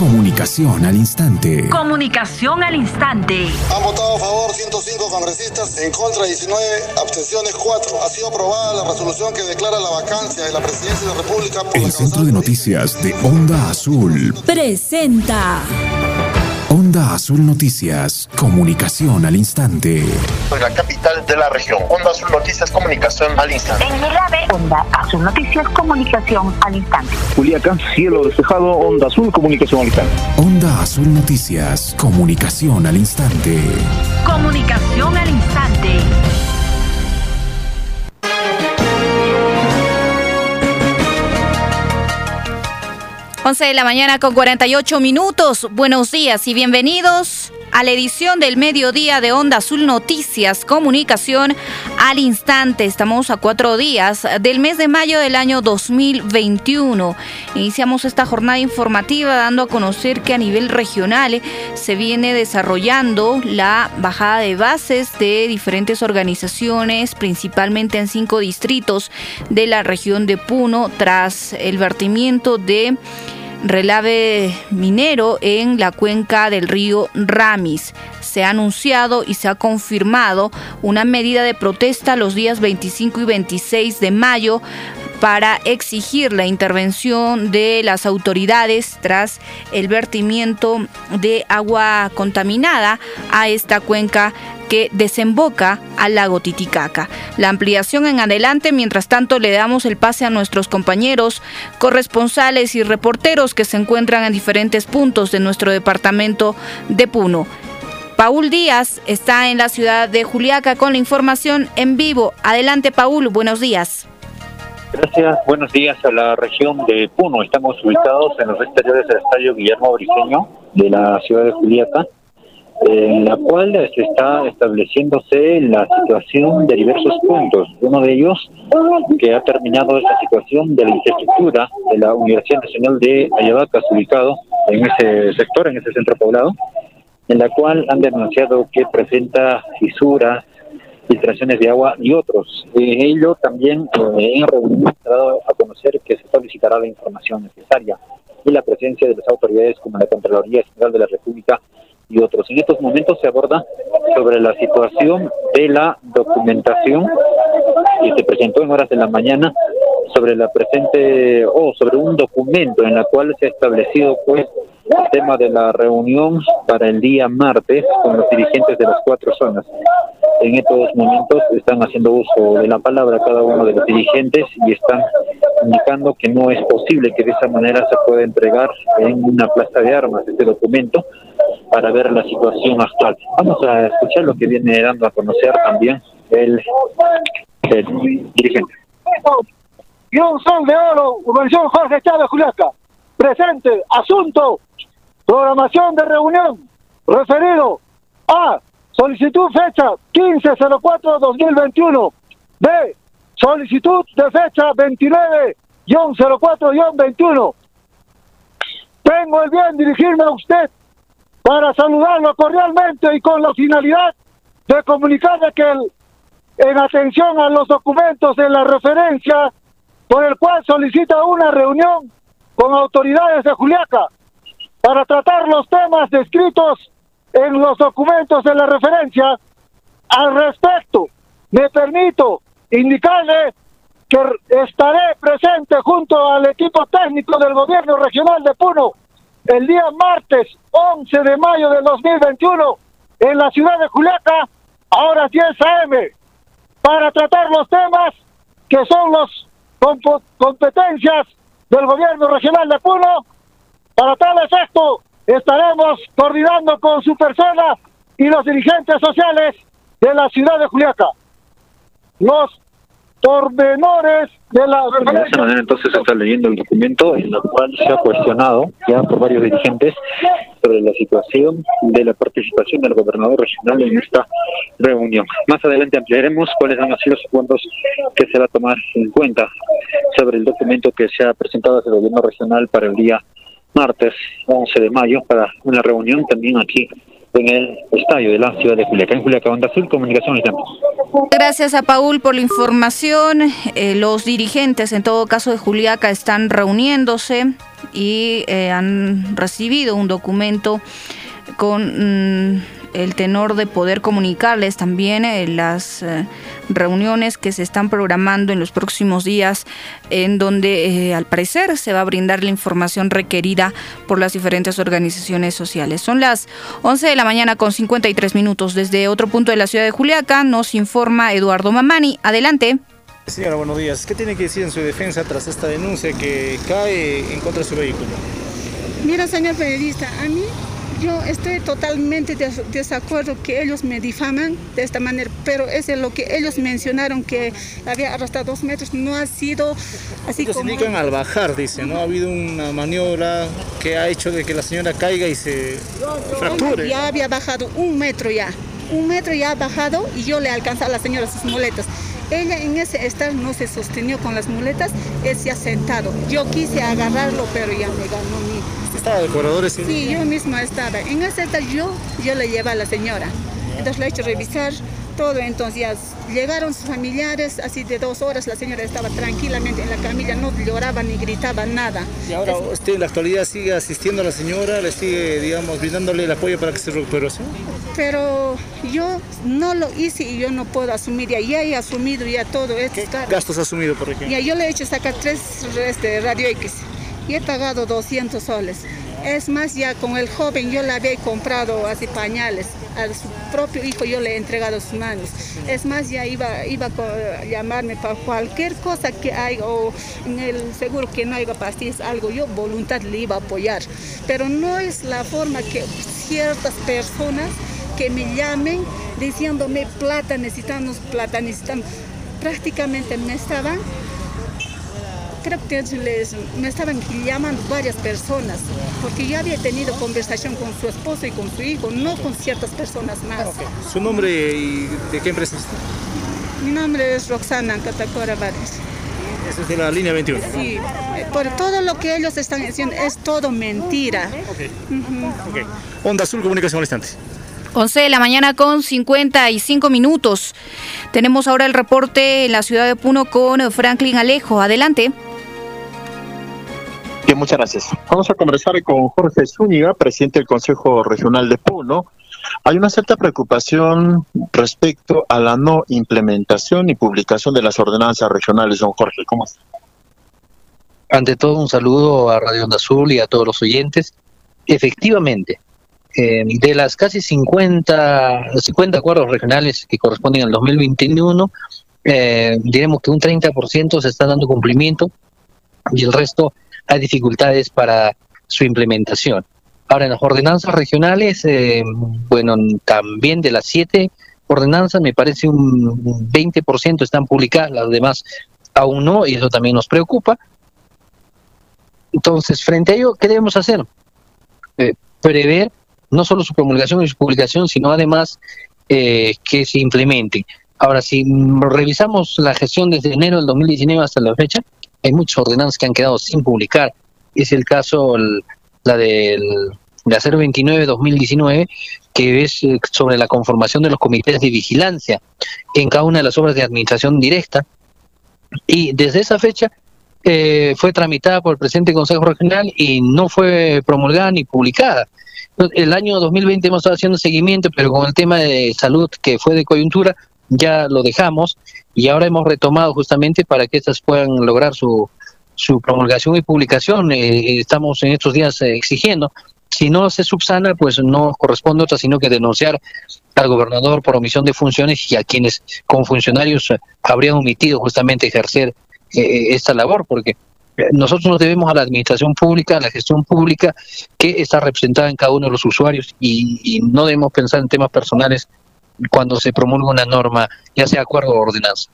Comunicación al instante. Comunicación al instante. Han votado a favor 105 congresistas, en contra 19, abstenciones 4. Ha sido aprobada la resolución que declara la vacancia de la presidencia de la República por El Centro de Noticias de Onda Azul presenta. Onda Azul Noticias, comunicación al instante. La capital de la región. Onda Azul Noticias, comunicación al instante. En Milave, Onda Azul Noticias, comunicación al instante. Juliaca, cielo despejado, Onda Azul, comunicación al instante. Onda Azul Noticias, comunicación al instante. Comunicación al instante. 11 de la mañana con 48 minutos. Buenos días y bienvenidos a la edición del mediodía de Onda Azul Noticias, Comunicación al Instante. Estamos a cuatro días del mes de mayo del año 2021. Iniciamos esta jornada informativa dando a conocer que a nivel regional se viene desarrollando la bajada de bases de diferentes organizaciones, principalmente en cinco distritos de la región de Puno, tras el vertimiento de relave minero en la cuenca del río Ramis. Se ha anunciado y se ha confirmado una medida de protesta los días 25 y 26 de mayo para exigir la intervención de las autoridades tras el vertimiento de agua contaminada a esta cuenca que desemboca al lago Titicaca. La ampliación en adelante, mientras tanto le damos el pase a nuestros compañeros, corresponsales y reporteros que se encuentran en diferentes puntos de nuestro departamento de Puno. Paul Díaz está en la ciudad de Juliaca con la información en vivo. Adelante, Paul, buenos días. Gracias, buenos días a la región de Puno. Estamos ubicados en los exteriores del estadio Guillermo Briceño de la ciudad de Juliaca en la cual se está estableciéndose la situación de diversos puntos. Uno de ellos, que ha terminado esta situación de la infraestructura de la Universidad Nacional de Ayabacas, ubicado en ese sector, en ese centro poblado, en la cual han denunciado que presenta fisuras, filtraciones de agua y otros. En ello también eh, en reunión ha dado a conocer que se solicitará la información necesaria y la presencia de las autoridades como la Contraloría General de la República y otros. En estos momentos se aborda sobre la situación de la documentación que se presentó en horas de la mañana sobre la presente o sobre un documento en la cual se ha establecido pues el tema de la reunión para el día martes con los dirigentes de las cuatro zonas. En estos momentos están haciendo uso de la palabra cada uno de los dirigentes y están indicando que no es posible que de esa manera se pueda entregar en una plaza de armas este documento para ver la situación actual. Vamos a escuchar lo que viene dando a conocer también el, dirigente. Y un sol de oro, Urbanización Jorge Chávez Juliaca. Presente, asunto, programación de reunión, referido a solicitud fecha 1504-2021. B, solicitud de fecha 29-04-21. Tengo el bien dirigirme a usted para saludarlo cordialmente y con la finalidad de comunicarle que en atención a los documentos de la referencia por el cual solicita una reunión con autoridades de Juliaca para tratar los temas descritos en los documentos de la referencia. Al respecto, me permito indicarle que estaré presente junto al equipo técnico del gobierno regional de Puno el día martes 11 de mayo del 2021 en la ciudad de Juliaca a horas 10 a.m. para tratar los temas que son las competencias del gobierno regional de Puno. Para tal efecto estaremos coordinando con su persona y los dirigentes sociales de la ciudad de Juliaca. Los pormenores de la... De esa manera entonces está leyendo el documento en el cual se ha cuestionado ya por varios dirigentes sobre la situación de la participación del gobernador regional en esta reunión. Más adelante ampliaremos cuáles han sido los puntos que se va a tomar en cuenta sobre el documento que se ha presentado desde el gobierno regional para el día martes 11 de mayo para una reunión también aquí en el estadio de la ciudad de Juliaca. En Juliaca, Onda Azul, Comunicación y Gracias a Paul por la información. Eh, los dirigentes, en todo caso de Juliaca, están reuniéndose y eh, han recibido un documento con mm, el tenor de poder comunicarles también eh, las eh, reuniones que se están programando en los próximos días, en donde eh, al parecer se va a brindar la información requerida por las diferentes organizaciones sociales. Son las 11 de la mañana con 53 minutos. Desde otro punto de la ciudad de Juliaca nos informa Eduardo Mamani. Adelante. Señora, buenos días. ¿Qué tiene que decir en su defensa tras esta denuncia que cae en contra de su vehículo? Mira, señor periodista, a mí yo estoy totalmente de desacuerdo que ellos me difaman de esta manera, pero es lo que ellos mencionaron que había arrastrado dos metros, no ha sido así ellos como... indican al bajar, dice, ¿no? Ha habido una maniobra que ha hecho de que la señora caiga y se fracture. Ya había bajado un metro ya, un metro ya ha bajado y yo le alcanzé a la señora sus muletas. Ella en ese estar no se sostenió con las muletas, él se ha sentado. Yo quise agarrarlo, pero ya me ganó mi... ¿Estaba de corredores? Sí, yo misma estaba. En ese estar yo, yo le llevé a la señora. Entonces le he hecho revisar todo. Entonces ya llegaron sus familiares, así de dos horas la señora estaba tranquilamente en la camilla, no lloraba ni gritaba nada. ¿Y ahora usted en la actualidad sigue asistiendo a la señora, le sigue, digamos, brindándole el apoyo para que se recupere? ¿sí? Pero yo no lo hice y yo no puedo asumir, ya, ya he asumido ya todo esto. ¿Qué gastos ha asumido, por ejemplo? Ya yo le he hecho sacar tres este, radio X y he pagado 200 soles. Es más, ya con el joven yo le había comprado así pañales. A su propio hijo yo le he entregado sus manos. Es más, ya iba, iba a llamarme para cualquier cosa que haya o en el seguro que no haya pastillas, algo. Yo voluntad le iba a apoyar. Pero no es la forma que ciertas personas que me llamen diciéndome plata, necesitamos plata, necesitamos. Prácticamente me estaban creo que les, me estaban llamando varias personas, porque yo había tenido conversación con su esposo y con su hijo, no con ciertas personas más. Okay. ¿Su nombre y de qué empresa está? Mi nombre es Roxana Catacora Vargas. ¿Esa es de la línea 21? Sí, por todo lo que ellos están diciendo es todo mentira. Ok. Uh -huh. okay. Onda Azul Comunicación al instante. 11 de la mañana con 55 minutos. Tenemos ahora el reporte en la ciudad de Puno con Franklin Alejo. Adelante. Muchas gracias. Vamos a conversar con Jorge Zúñiga, presidente del Consejo Regional de Puno. Hay una cierta preocupación respecto a la no implementación y publicación de las ordenanzas regionales. Don Jorge, ¿cómo está? Ante todo, un saludo a Radio Onda Azul y a todos los oyentes. Efectivamente, eh, de las casi 50, 50 acuerdos regionales que corresponden al 2021, eh, diremos que un 30% se está dando cumplimiento y el resto hay dificultades para su implementación. Ahora, en las ordenanzas regionales, eh, bueno, también de las siete ordenanzas, me parece un 20% están publicadas, las demás aún no, y eso también nos preocupa. Entonces, frente a ello, ¿qué debemos hacer? Eh, prever no solo su promulgación y su publicación, sino además eh, que se implemente. Ahora, si revisamos la gestión desde enero del 2019 hasta la fecha, hay muchas ordenanzas que han quedado sin publicar. Es el caso, el, la del la 029-2019, que es sobre la conformación de los comités de vigilancia en cada una de las obras de administración directa. Y desde esa fecha eh, fue tramitada por el presidente del Consejo Regional y no fue promulgada ni publicada. El año 2020 hemos estado haciendo seguimiento, pero con el tema de salud que fue de coyuntura, ya lo dejamos y ahora hemos retomado justamente para que estas puedan lograr su, su promulgación y publicación. Eh, estamos en estos días eh, exigiendo. Si no se subsana, pues no corresponde otra, sino que denunciar al gobernador por omisión de funciones y a quienes con funcionarios habrían omitido justamente ejercer eh, esta labor, porque nosotros nos debemos a la administración pública, a la gestión pública que está representada en cada uno de los usuarios y, y no debemos pensar en temas personales cuando se promulga una norma, ya sea acuerdo o ordenanza.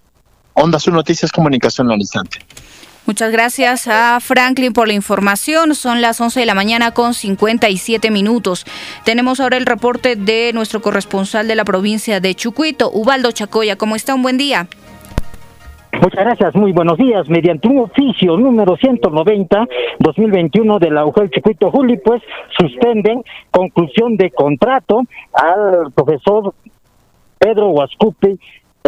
Onda Sur Noticias Comunicación al instante. Muchas gracias a Franklin por la información. Son las 11 de la mañana con 57 minutos. Tenemos ahora el reporte de nuestro corresponsal de la provincia de Chucuito, Ubaldo Chacoya. ¿Cómo está? Un buen día. Muchas gracias, muy buenos días. Mediante un oficio número 190-2021 de la UJEL Chicuito Juli, pues suspenden conclusión de contrato al profesor Pedro Huascupi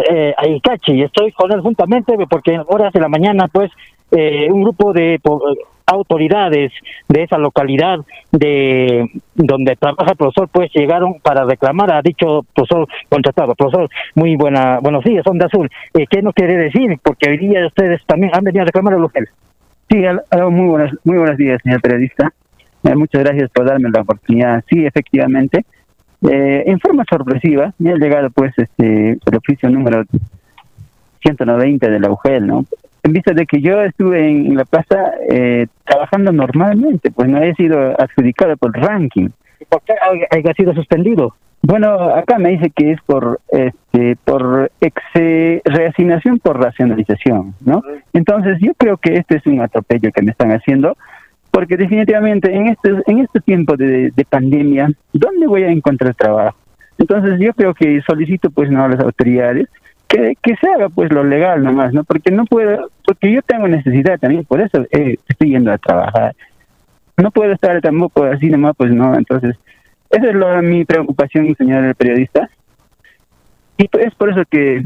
eh, Aicachi. Estoy con él juntamente porque en horas de la mañana, pues, eh, un grupo de autoridades de esa localidad de donde trabaja el profesor pues llegaron para reclamar a dicho profesor contratado. Profesor, muy buena, buenos días, Onda Azul. Eh, ¿Qué nos quiere decir? Porque hoy día ustedes también han venido a reclamar al hotel. Sí, muy buenos, muy buenos días, señor periodista. Eh, muchas gracias por darme la oportunidad. Sí, efectivamente, eh, en forma sorpresiva, me ha llegado pues este el oficio número 190 de la UGEL, ¿no? En vista de que yo estuve en, la plaza eh, trabajando normalmente, pues no he sido adjudicado por ranking. ¿Por qué haya sido suspendido? Bueno, acá me dice que es por este por ex reasignación por racionalización, ¿no? Entonces yo creo que este es un atropello que me están haciendo, porque definitivamente en este en este tiempo de, de pandemia, ¿dónde voy a encontrar trabajo? Entonces yo creo que solicito pues no a las autoridades que, que se haga pues lo legal nomás, ¿no? Porque no puedo, porque yo tengo necesidad también, por eso eh, estoy yendo a trabajar. No puedo estar tampoco así nomás, pues no, entonces, esa es lo, mi preocupación, señor periodista. Y pues, es por eso que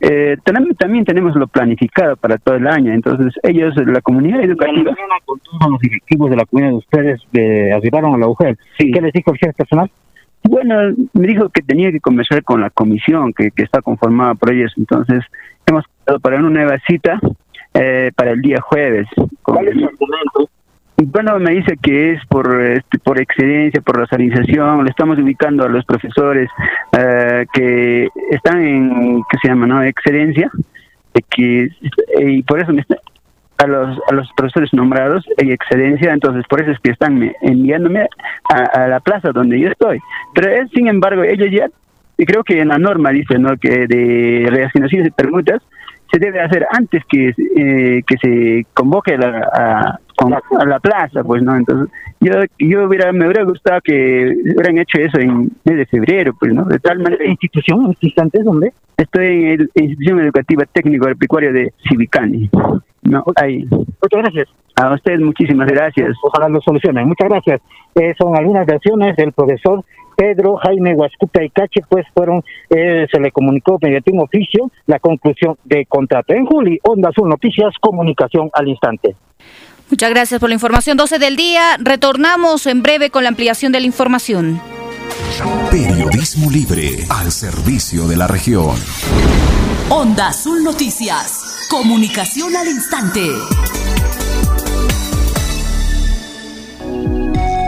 eh, también tenemos lo planificado para todo el año, entonces ellos, la comunidad educativa... Con todos los directivos de la comunidad de ustedes eh, arribaron a la UGEL. ¿Qué les dijo el jefe personal? Bueno, me dijo que tenía que conversar con la comisión que, que está conformada por ellos, entonces hemos quedado para una nueva cita eh, para el día jueves. ¿Cuál es el argumento? Bueno, me dice que es por este, por excedencia, por racialización. Le estamos ubicando a los profesores eh, que están en, ¿qué se llama, no? Excedencia. que, y por eso me está, a los, a los profesores nombrados en excedencia, entonces por eso es que están enviándome a, la plaza donde yo estoy. Pero es, sin embargo, ellos ya, y creo que en la norma dice ¿no? que de reasignaciones y permutas se debe hacer antes que, eh, que se convoque la, a, la plaza, pues, ¿no? Entonces, yo, yo hubiera, me hubiera gustado que hubieran hecho eso en mes de febrero, pues, ¿no? De tal manera. ¿Institución? ¿Instantes dónde? Estoy en la Institución Educativa Técnico Agropecuario de Civicani. No, ahí. Muchas gracias. A usted muchísimas gracias. Ojalá lo solucionen. Muchas gracias. Eh, son algunas versiones del profesor Pedro Jaime Huascuta y Cache, pues fueron, eh, se le comunicó mediante un oficio la conclusión de contrato. En Juli, Onda Azul Noticias, comunicación al instante. Muchas gracias por la información. 12 del día. Retornamos en breve con la ampliación de la información. Periodismo libre al servicio de la región. Onda Azul Noticias. Comunicación al instante.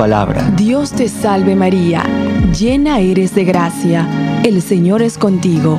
palabra. Dios te salve María, llena eres de gracia, el Señor es contigo.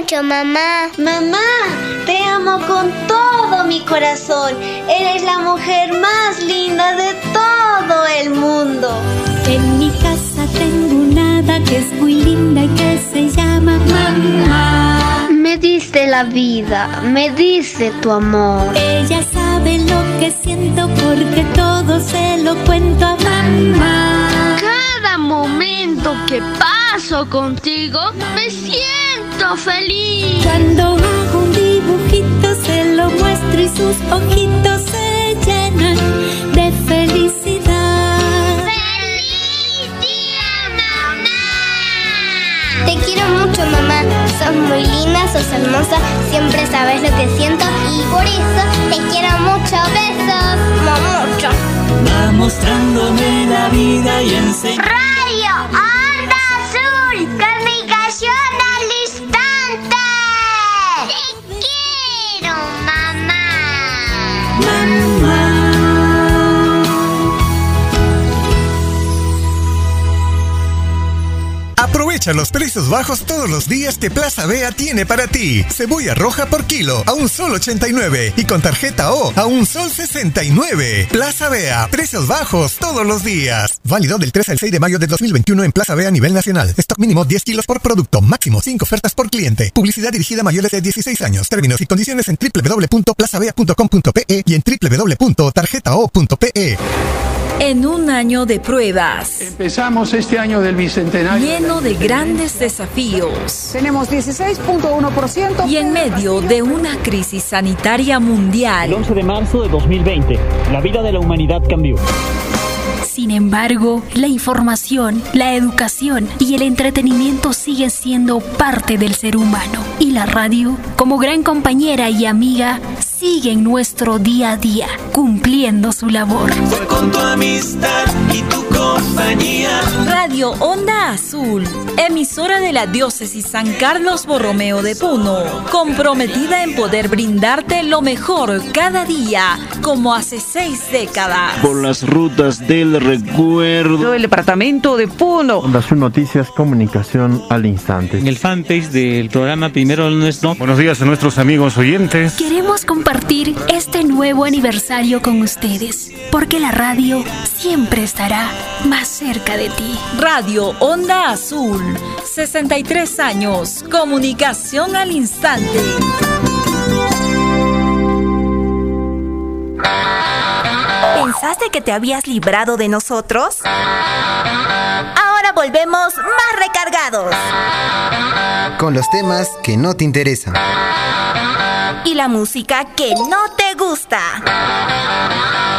mucho, mamá. Mamá, te amo con todo mi corazón. Eres la mujer más linda de todo el mundo. En mi casa tengo una hada que es muy linda y que se llama mamá. Me diste la vida, me diste tu amor. Ella sabe lo que siento porque todo se lo cuento a mamá. Cada momento que paso contigo me siento feliz. Cuando hago un dibujito se lo muestro y sus ojitos se llenan de felicidad. ¡Feliz día, mamá! Te quiero mucho, mamá. Sos muy linda, sos hermosa, siempre sabes lo que siento y por eso te quiero mucho. Besos, mucho. Va mostrándome la vida y enseñando. Radio Onda Azul. Aprovecha los precios bajos todos los días que Plaza Bea tiene para ti. Cebolla roja por kilo a un sol 89 y con tarjeta O a un sol 69. Plaza Bea, precios bajos todos los días. Válido del 3 al 6 de mayo de 2021 en Plaza Bea a nivel nacional. Stock mínimo 10 kilos por producto, máximo 5 ofertas por cliente. Publicidad dirigida a mayores de 16 años. Términos y condiciones en www.plazavea.com.pe y en www.tarjetao.pe. En un año de pruebas. Empezamos este año del bicentenario. Lleno de grandes desafíos. Tenemos 16.1%. Y en medio de una crisis sanitaria mundial. El 11 de marzo de 2020, la vida de la humanidad cambió. Sin embargo, la información, la educación y el entretenimiento siguen siendo parte del ser humano. Y la radio, como gran compañera y amiga, sigue en nuestro día a día, cumpliendo su labor. Fue con tu amistad y tu compañía. Radio Onda Azul, emisora de la diócesis San Carlos Borromeo de Puno, comprometida en poder brindarte lo mejor cada día, como hace seis décadas. Por las rutas del recuerdo. El departamento de Puno. Onda Azul Noticias, comunicación al instante. En el fanpage del programa Primero Nuestro. Buenos días a nuestros amigos oyentes. Queremos compartir este nuevo aniversario con ustedes, porque la radio siempre estará más cerca de ti. Radio Onda Azul, 63 años, comunicación al instante. ¿Pensaste que te habías librado de nosotros? Ahora volvemos más recargados. Con los temas que no te interesan. Y la música que no te gusta.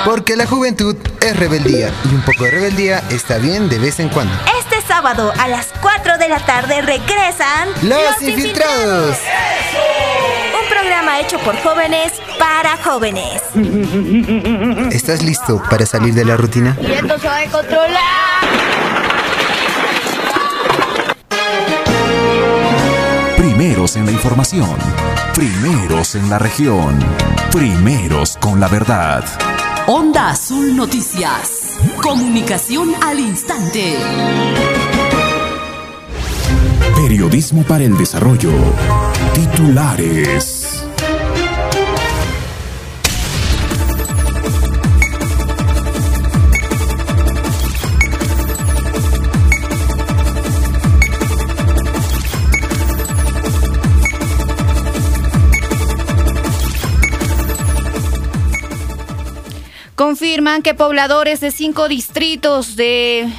Porque la juventud es rebeldía y un poco de rebeldía está bien de vez en cuando. Este sábado a las 4 de la tarde regresan Los, infiltrados. Un programa hecho por jóvenes para jóvenes. ¿Estás listo para salir de la rutina? Y esto se va a controlar. Primeros en la información. Primeros en la región. Primeros con la verdad. Onda Azul Noticias. Comunicación al instante. Periodismo para el desarrollo. Titulares. Confirman que pobladores de cinco distritos de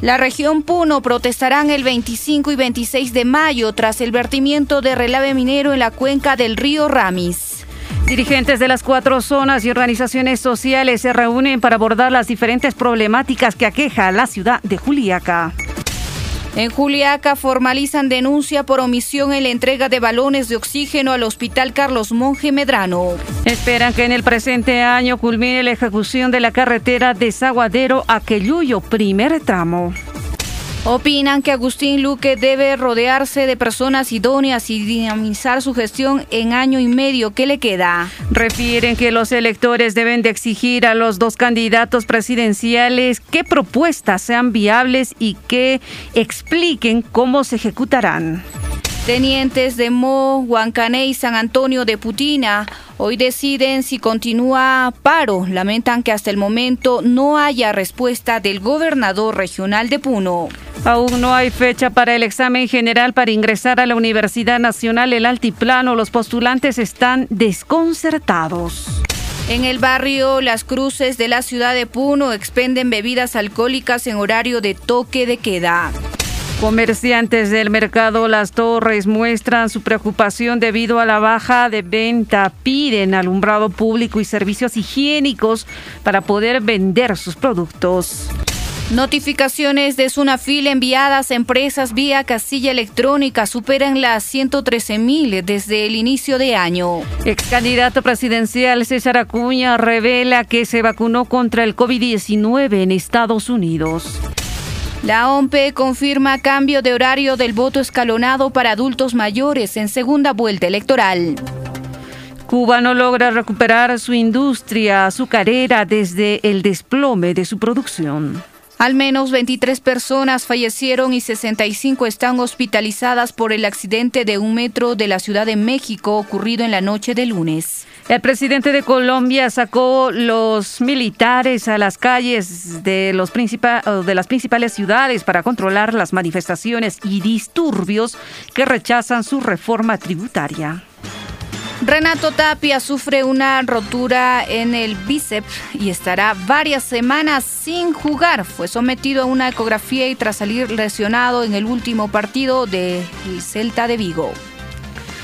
la región Puno protestarán el 25 y 26 de mayo tras el vertimiento de relave minero en la cuenca del río Ramis. Dirigentes de las cuatro zonas y organizaciones sociales se reúnen para abordar las diferentes problemáticas que aqueja la ciudad de Juliaca. En Juliaca formalizan denuncia por omisión en la entrega de balones de oxígeno al Hospital Carlos Monge Medrano. Esperan que en el presente año culmine la ejecución de la carretera de Zaguadero a primer tramo. Opinan que Agustín Luque debe rodearse de personas idóneas y dinamizar su gestión en año y medio que le queda. Refieren que los electores deben de exigir a los dos candidatos presidenciales que propuestas sean viables y que expliquen cómo se ejecutarán. Tenientes de Mo, Huancané y San Antonio de Putina hoy deciden si continúa paro. Lamentan que hasta el momento no haya respuesta del gobernador regional de Puno. Aún no hay fecha para el examen general para ingresar a la Universidad Nacional El Altiplano. Los postulantes están desconcertados. En el barrio Las Cruces de la ciudad de Puno expenden bebidas alcohólicas en horario de toque de queda. Comerciantes del mercado Las Torres muestran su preocupación debido a la baja de venta. Piden alumbrado público y servicios higiénicos para poder vender sus productos. Notificaciones de Sunafil enviadas a empresas vía casilla electrónica superan las 113 mil desde el inicio de año. Ex candidato presidencial César Acuña revela que se vacunó contra el COVID-19 en Estados Unidos. La OMPE confirma cambio de horario del voto escalonado para adultos mayores en segunda vuelta electoral. Cuba no logra recuperar su industria azucarera desde el desplome de su producción. Al menos 23 personas fallecieron y 65 están hospitalizadas por el accidente de un metro de la Ciudad de México ocurrido en la noche de lunes. El presidente de Colombia sacó los militares a las calles de, los de las principales ciudades para controlar las manifestaciones y disturbios que rechazan su reforma tributaria. Renato Tapia sufre una rotura en el bíceps y estará varias semanas sin jugar. Fue sometido a una ecografía y tras salir lesionado en el último partido del Celta de Vigo.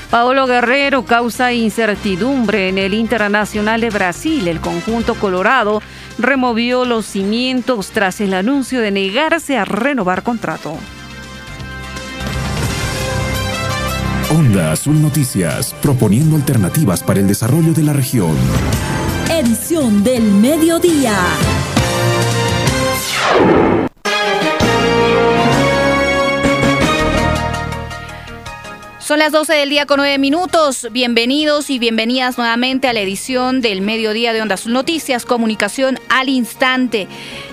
Paolo Guerrero causa incertidumbre en el Internacional de Brasil. El conjunto colorado removió los cimientos tras el anuncio de negarse a renovar contrato. Onda Azul Noticias, proponiendo alternativas para el desarrollo de la región. Edición del mediodía. Son las 12 del día con 9 minutos. Bienvenidos y bienvenidas nuevamente a la edición del mediodía de Onda Azul Noticias, comunicación al instante.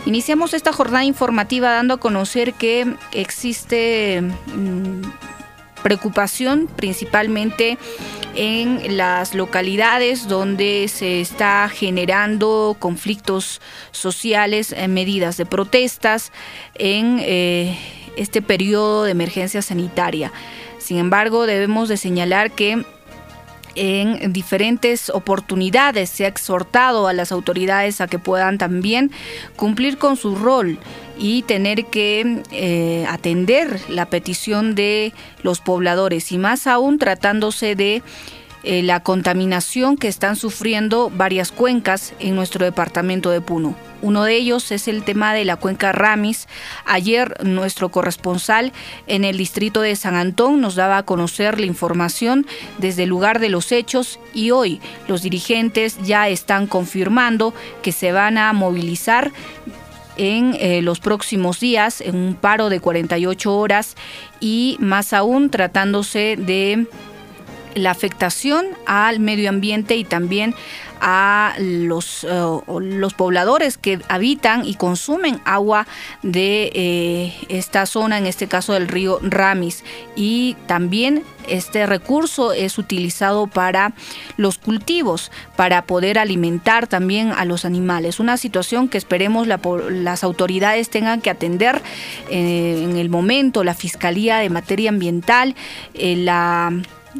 Iniciamos esta jornada informativa dando a conocer que existe... Mm, preocupación principalmente en las localidades donde se está generando conflictos sociales, en medidas de protestas en eh, este periodo de emergencia sanitaria. Sin embargo, debemos de señalar que en diferentes oportunidades se ha exhortado a las autoridades a que puedan también cumplir con su rol y tener que eh, atender la petición de los pobladores y más aún tratándose de eh, la contaminación que están sufriendo varias cuencas en nuestro departamento de Puno. Uno de ellos es el tema de la cuenca Ramis. Ayer nuestro corresponsal en el distrito de San Antón nos daba a conocer la información desde el lugar de los hechos y hoy los dirigentes ya están confirmando que se van a movilizar en eh, los próximos días en un paro de 48 horas y más aún tratándose de la afectación al medio ambiente y también a los, eh, los pobladores que habitan y consumen agua de eh, esta zona, en este caso del río Ramis. Y también este recurso es utilizado para los cultivos, para poder alimentar también a los animales. Una situación que esperemos las autoridades tengan que atender eh, en el momento, la Fiscalía de Materia Ambiental, la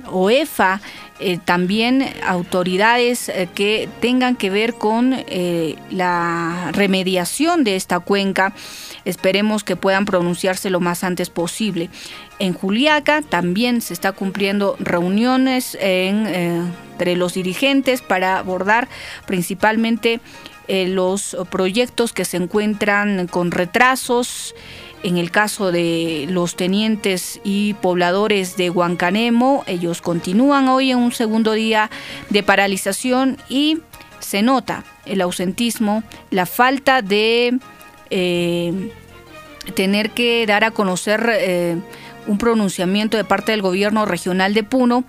OEFA, eh, también autoridades eh, que tengan que ver con eh, la remediación de esta cuenca. Esperemos que puedan pronunciarse lo más antes posible. En Juliaca también se está cumpliendo reuniones entre los dirigentes para abordar principalmente los proyectos que se encuentran con retrasos en el caso de los tenientes y pobladores de Huancanemo, ellos continúan hoy en un segundo día de paralización y se nota el ausentismo, la falta de eh, tener que dar a conocer eh, un pronunciamiento de parte del gobierno regional de Puno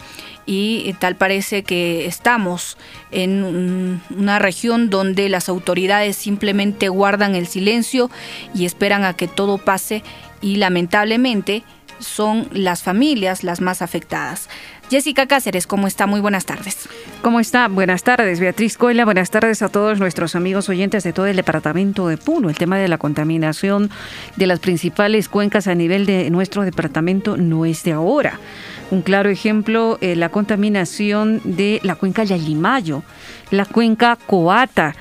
y tal parece que estamos en una región donde las autoridades simplemente guardan el silencio y esperan a que todo pase y lamentablemente son las familias las más afectadas. Jessica Cáceres, ¿cómo está? Muy buenas tardes. ¿Cómo está? Buenas tardes, Beatriz Coela. Buenas tardes a todos nuestros amigos oyentes de todo el departamento de Puno. El tema de la contaminación de las principales cuencas a nivel de nuestro departamento no es de ahora. Un claro ejemplo, eh, la contaminación de la cuenca Yalimayo, la cuenca Coata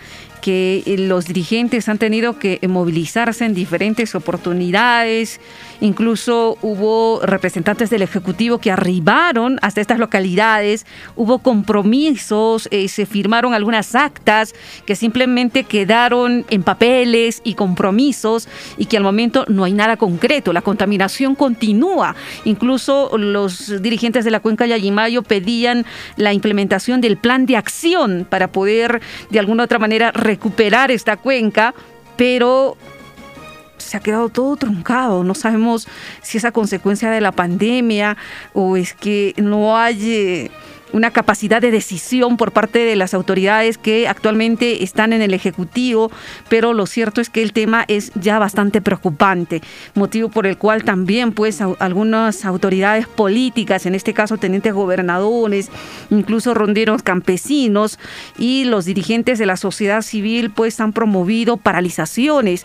que eh, los dirigentes han tenido que movilizarse en diferentes oportunidades. Incluso hubo representantes del Ejecutivo que arribaron hasta estas localidades. Hubo compromisos, eh, se firmaron algunas actas que simplemente quedaron en papeles y compromisos y que al momento no hay nada concreto. La contaminación continúa. Incluso los dirigentes de la cuenca Yayimayo pedían la implementación del plan de acción para poder de alguna otra manera recuperar esta cuenca, pero se ha quedado todo truncado. No sabemos si es a consecuencia de la pandemia o es que no hay eh, una capacidad de decisión por parte de las autoridades que actualmente están en el Ejecutivo, pero lo cierto es que el tema es ya bastante preocupante, motivo por el cual también pues algunas autoridades políticas, en este caso tenientes gobernadores, incluso ronderos campesinos y los dirigentes de la sociedad civil pues han promovido paralizaciones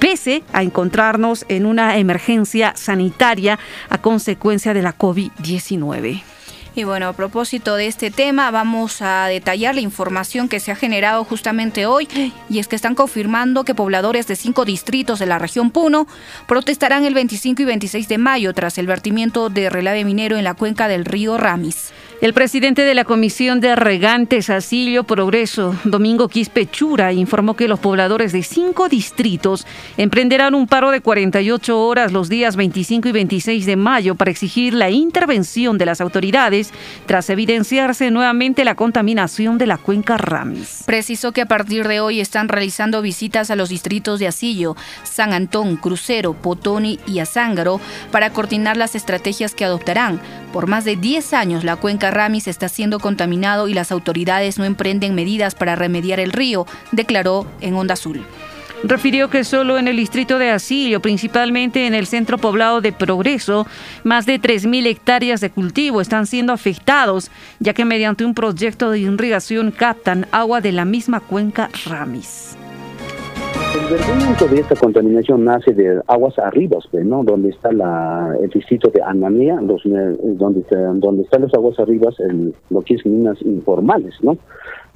pese a encontrarnos en una emergencia sanitaria a consecuencia de la COVID-19. Y bueno, a propósito de este tema, vamos a detallar la información que se ha generado justamente hoy, y es que están confirmando que pobladores de cinco distritos de la región Puno protestarán el 25 y 26 de mayo tras el vertimiento de relave minero en la cuenca del río Ramis. El presidente de la Comisión de Regantes Asilio Progreso, Domingo Quispechura, informó que los pobladores de cinco distritos emprenderán un paro de 48 horas los días 25 y 26 de mayo para exigir la intervención de las autoridades tras evidenciarse nuevamente la contaminación de la cuenca Ramis. Precisó que a partir de hoy están realizando visitas a los distritos de Asillo, San Antón, Crucero, Potoni y Azángaro para coordinar las estrategias que adoptarán. Por más de 10 años la cuenca Ramis está siendo contaminado y las autoridades no emprenden medidas para remediar el río, declaró en Onda Azul. Refirió que solo en el distrito de Asilio, principalmente en el centro poblado de Progreso, más de 3.000 hectáreas de cultivo están siendo afectados, ya que mediante un proyecto de irrigación captan agua de la misma cuenca Ramis. El vertimiento de esta contaminación nace de aguas arriba, ¿no? Donde está la, el distrito de Anamía, los, eh, donde, donde están las aguas arriba, lo que es minas informales, ¿no?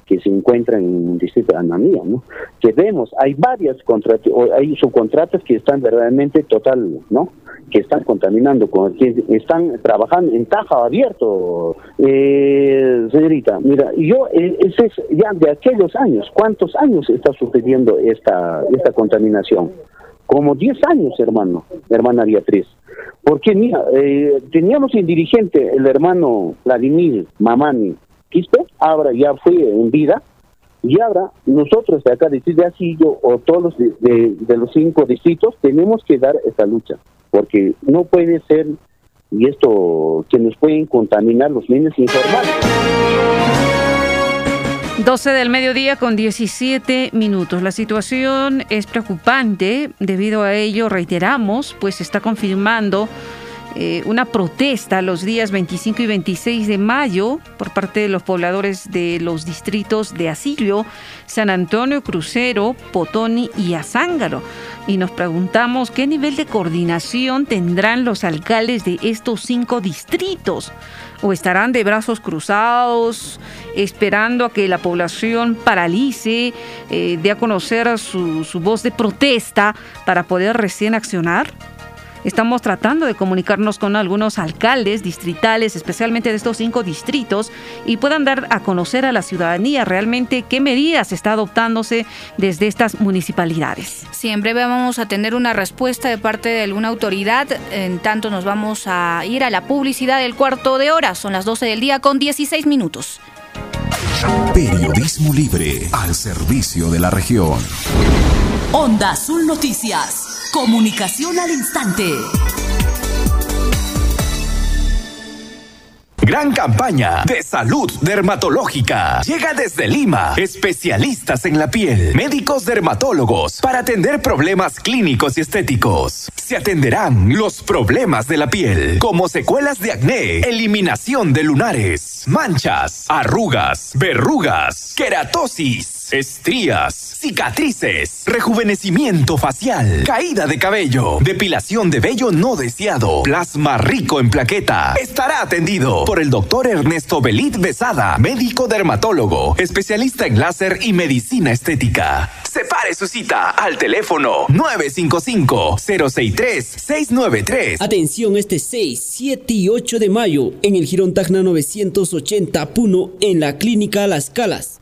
Que se encuentran en el distrito de Anamía, ¿no? Que vemos, hay varias contratas, hay subcontratas que están verdaderamente total, ¿no? Que están contaminando, con, que están trabajando en taja abierto, eh, señorita. Mira, yo, eh, ese es ya de aquellos años, ¿cuántos años está sucediendo esta, esta contaminación? Como 10 años, hermano, hermana Beatriz. Porque, mira, eh, teníamos el dirigente, el hermano Vladimir Mamani, Quispe, ahora ya fue en vida, y ahora nosotros de acá, de Asillo, o todos de, de, los cinco distritos, tenemos que dar esta lucha, porque no puede ser, y esto, que nos pueden contaminar los medios informales. 12 del mediodía con 17 minutos. La situación es preocupante. Debido a ello, reiteramos, pues se está confirmando eh, una protesta los días 25 y 26 de mayo por parte de los pobladores de los distritos de Asilio, San Antonio, Crucero, Potoni y Azángaro. Y nos preguntamos qué nivel de coordinación tendrán los alcaldes de estos cinco distritos. ¿O estarán de brazos cruzados, esperando a que la población paralice, eh, dé a conocer su, su voz de protesta para poder recién accionar? Estamos tratando de comunicarnos con algunos alcaldes distritales, especialmente de estos cinco distritos, y puedan dar a conocer a la ciudadanía realmente qué medidas está adoptándose desde estas municipalidades. Sí, en breve vamos a tener una respuesta de parte de alguna autoridad. En tanto, nos vamos a ir a la publicidad del cuarto de hora. Son las 12 del día con 16 minutos. Periodismo libre al servicio de la región. Onda Azul Noticias. Comunicación al instante. Gran campaña de salud dermatológica. Llega desde Lima. Especialistas en la piel. Médicos dermatólogos para atender problemas clínicos y estéticos. Se atenderán los problemas de la piel, como secuelas de acné, eliminación de lunares, manchas, arrugas, verrugas, queratosis estrías, cicatrices, rejuvenecimiento facial, caída de cabello, depilación de vello no deseado, plasma rico en plaqueta. Estará atendido por el doctor Ernesto Belit Besada, médico dermatólogo, especialista en láser y medicina estética. Separe su cita al teléfono 955-063-693. Atención este 6, 7 y 8 de mayo en el Girón Tacna 980 Puno en la Clínica Las Calas.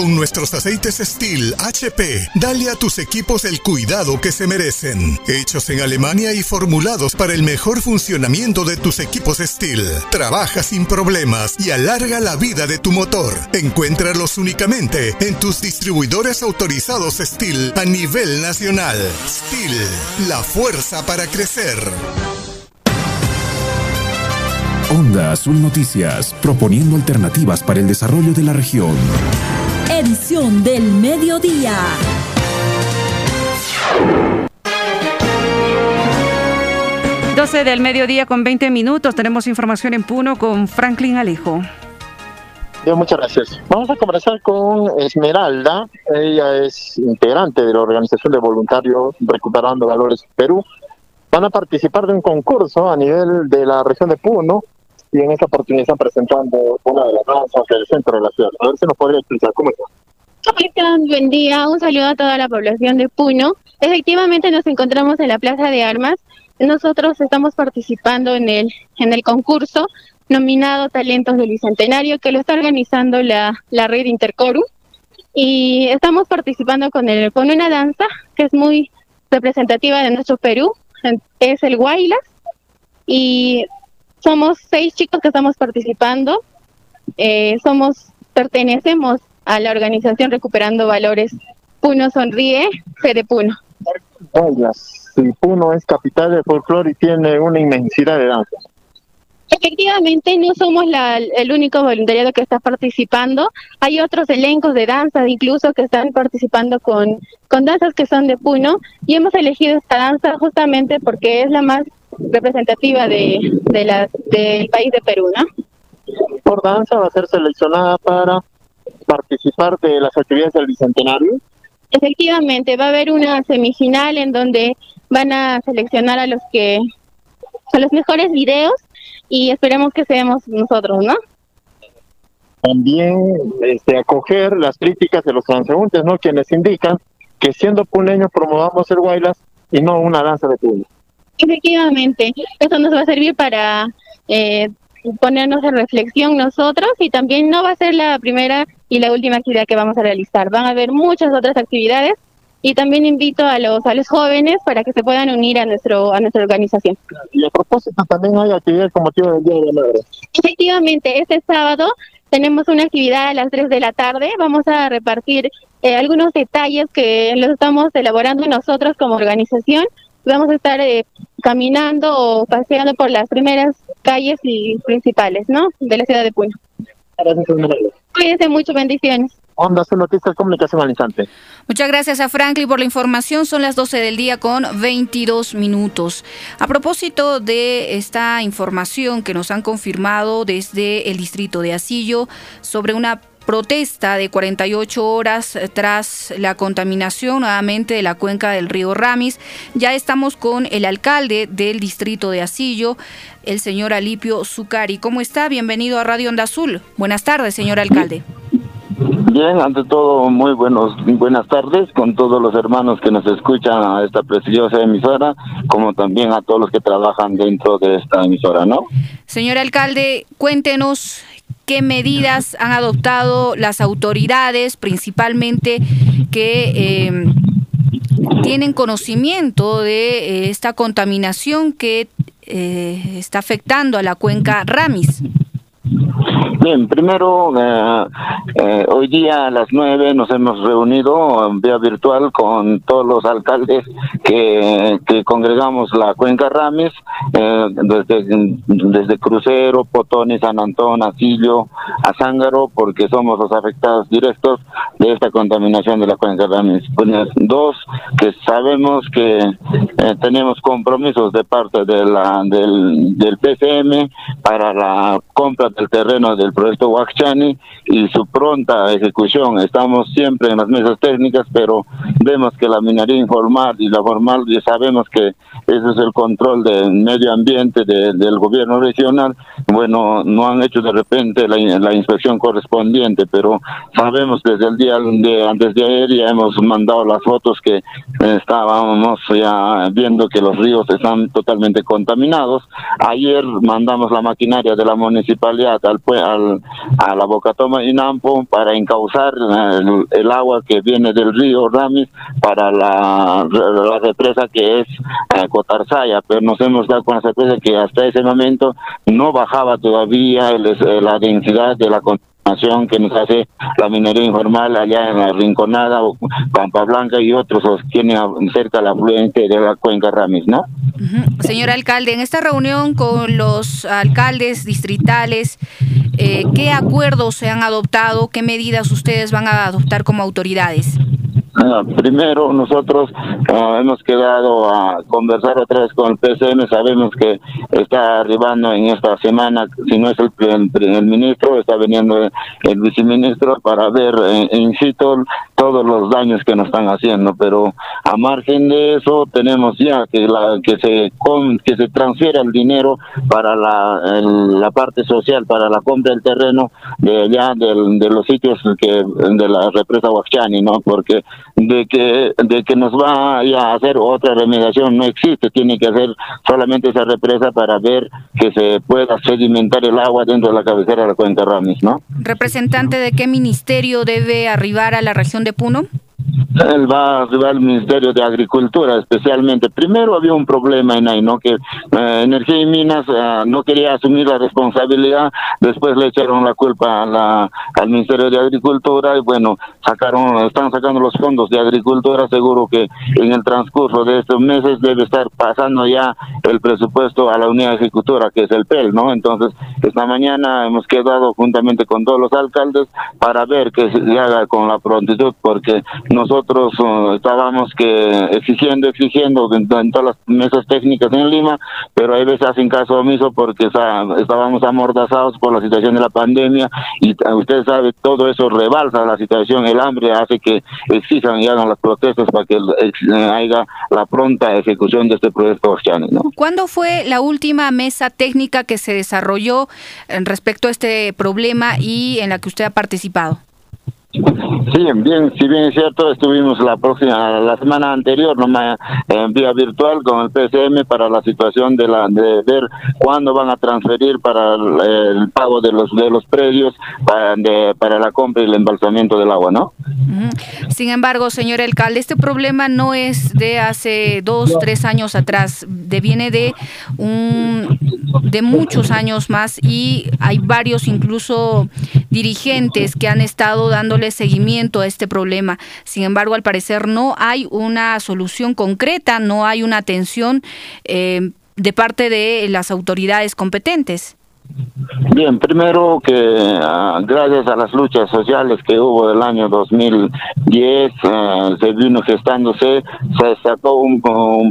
Con nuestros aceites Steel HP, dale a tus equipos el cuidado que se merecen. Hechos en Alemania y formulados para el mejor funcionamiento de tus equipos Steel. Trabaja sin problemas y alarga la vida de tu motor. Encuéntralos únicamente en tus distribuidores autorizados Steel a nivel nacional. Steel, la fuerza para crecer. Onda Azul Noticias, proponiendo alternativas para el desarrollo de la región. Edición del mediodía. Doce del mediodía con 20 minutos. Tenemos información en Puno con Franklin Alejo. Bien, muchas gracias. Vamos a conversar con Esmeralda. Ella es integrante de la organización de voluntarios Recuperando Valores Perú. Van a participar de un concurso a nivel de la región de Puno y en esta oportunidad están presentando una de las danzas del centro de la ciudad. A ver si nos podría explicar cómo está. Buen día, un saludo a toda la población de Puno. Efectivamente nos encontramos en la Plaza de Armas. Nosotros estamos participando en el, en el concurso nominado Talentos del Bicentenario que lo está organizando la, la red Intercoru. Y estamos participando con, el, con una danza que es muy representativa de nuestro Perú, es el Guaylas. Y somos seis chicos que estamos participando. Eh, somos, pertenecemos a la organización Recuperando Valores Puno Sonríe, Fede Puno. Si Puno es capital de folclore y tiene una inmensidad de danzas. Efectivamente, no somos la, el único voluntariado que está participando. Hay otros elencos de danza, incluso que están participando con, con danzas que son de Puno. Y hemos elegido esta danza justamente porque es la más representativa de, de la, del país de Perú, ¿no? Por danza va a ser seleccionada para participar de las actividades del Bicentenario. Efectivamente, va a haber una semifinal en donde van a seleccionar a los que a los mejores videos y esperemos que seamos nosotros, ¿no? También este, acoger las críticas de los transeúntes, ¿no? Quienes indican que siendo puneños promovamos el Guaylas y no una danza de puño. Efectivamente, eso nos va a servir para eh, ponernos en reflexión nosotros y también no va a ser la primera y la última actividad que vamos a realizar. Van a haber muchas otras actividades y también invito a los a los jóvenes para que se puedan unir a nuestro a nuestra organización. Y a propósito también hay actividades como motivo del Día de la Madre. Efectivamente, este sábado tenemos una actividad a las 3 de la tarde. Vamos a repartir eh, algunos detalles que los estamos elaborando nosotros como organización. Vamos a estar eh, caminando o paseando por las primeras calles y principales, ¿no? De la ciudad de Puno. Gracias, Cuídense mucho, bendiciones. Onda su noticias comunicación al instante. Muchas gracias a Franklin por la información. Son las 12 del día con 22 minutos. A propósito de esta información que nos han confirmado desde el distrito de Asillo sobre una protesta de 48 horas tras la contaminación nuevamente de la cuenca del río Ramis. Ya estamos con el alcalde del distrito de Asillo, el señor Alipio Zucari. ¿Cómo está? Bienvenido a Radio Onda Azul. Buenas tardes, señor alcalde. Bien, ante todo, muy buenos, buenas tardes con todos los hermanos que nos escuchan a esta preciosa emisora, como también a todos los que trabajan dentro de esta emisora, ¿no? Señor alcalde, cuéntenos qué medidas han adoptado las autoridades, principalmente que eh, tienen conocimiento de eh, esta contaminación que eh, está afectando a la cuenca Ramis. Bien, primero, eh, eh, hoy día a las nueve nos hemos reunido en vía virtual con todos los alcaldes que, congregamos la cuenca Ramis, eh, desde, desde Crucero, Potoni, San Antón, Asillo, Azángaro, porque somos los afectados directos de esta contaminación de la cuenca Ramis. Dos, que sabemos que tenemos compromisos de parte de la, del, del PCM para la compra del terreno del proyecto Huachani y su pronta ejecución. Estamos siempre en las mesas técnicas, pero vemos que la minería informal y la formal, ya sabemos que ese es el control del medio ambiente del gobierno regional. Bueno, no han hecho de repente la, la inspección correspondiente, pero sabemos desde el día de antes de ayer ya hemos mandado las fotos que estábamos ya viendo que los ríos están totalmente contaminados. Ayer mandamos la maquinaria de la municipalidad al, al a la Bocatoma Inampo para encauzar el, el, agua que viene del río Ramis para la, la represa que es eh, Cotarzaya, pero nos hemos dado con la sorpresa que hasta ese momento no bajaba todavía el, la densidad de la que nos hace la minería informal allá en la Rinconada o Pampa Blanca y otros tienen cerca la afluente de la cuenca Ramis, ¿no? Señor alcalde, en esta reunión con los alcaldes distritales, eh, ¿qué acuerdos se han adoptado? ¿Qué medidas ustedes van a adoptar como autoridades? Ah, primero, nosotros ah, hemos quedado a conversar otra vez con el PCM. Sabemos que está arribando en esta semana, si no es el, el, ministro, está viniendo el, viceministro para ver en, in situ todos los daños que nos están haciendo. Pero a margen de eso, tenemos ya que, la, que, se, que se transfiera el dinero para la, la parte social, para la compra del terreno de allá de los sitios que de la represa Huachani, ¿no? Porque de que de que nos va a hacer otra remediación no existe tiene que hacer solamente esa represa para ver que se pueda sedimentar el agua dentro de la cabecera de la cuenca Ramis no representante de qué ministerio debe arribar a la región de Puno él va a arribar al Ministerio de Agricultura, especialmente. Primero había un problema en ahí, ¿no? Que eh, Energía y Minas eh, no quería asumir la responsabilidad, después le echaron la culpa a la, al Ministerio de Agricultura y bueno, sacaron, están sacando los fondos de Agricultura, seguro que en el transcurso de estos meses debe estar pasando ya el presupuesto a la unidad ejecutora, que es el PEL, ¿no? Entonces, esta mañana hemos quedado juntamente con todos los alcaldes para ver que se haga con la prontitud, porque nosotros uh, estábamos que exigiendo, exigiendo en, todas las mesas técnicas en Lima, pero hay veces hacen caso omiso porque estábamos amordazados por la situación de la pandemia y uh, usted sabe, todo eso rebalsa la situación, el hambre hace que exijan y hagan las protestas para que uh, haya la pronta ejecución de este proyecto ¿no? ¿Cuándo fue la última mesa técnica que se desarrolló respecto a este problema y en la que usted ha participado? Sí, bien, si bien es cierto, estuvimos la próxima, la semana anterior, nomás en vía virtual con el PCM para la situación de la de ver cuándo van a transferir para el, pago de los de los predios para, la compra y el embalsamiento del agua, ¿no? Sin embargo, señor alcalde, este problema no es de hace dos, tres años atrás, viene de un de muchos años más y hay varios incluso dirigentes que han estado dando seguimiento a este problema. Sin embargo, al parecer no hay una solución concreta, no hay una atención eh, de parte de las autoridades competentes. Bien, primero que ah, gracias a las luchas sociales que hubo del año 2010, ah, se vino gestándose, se sacó un,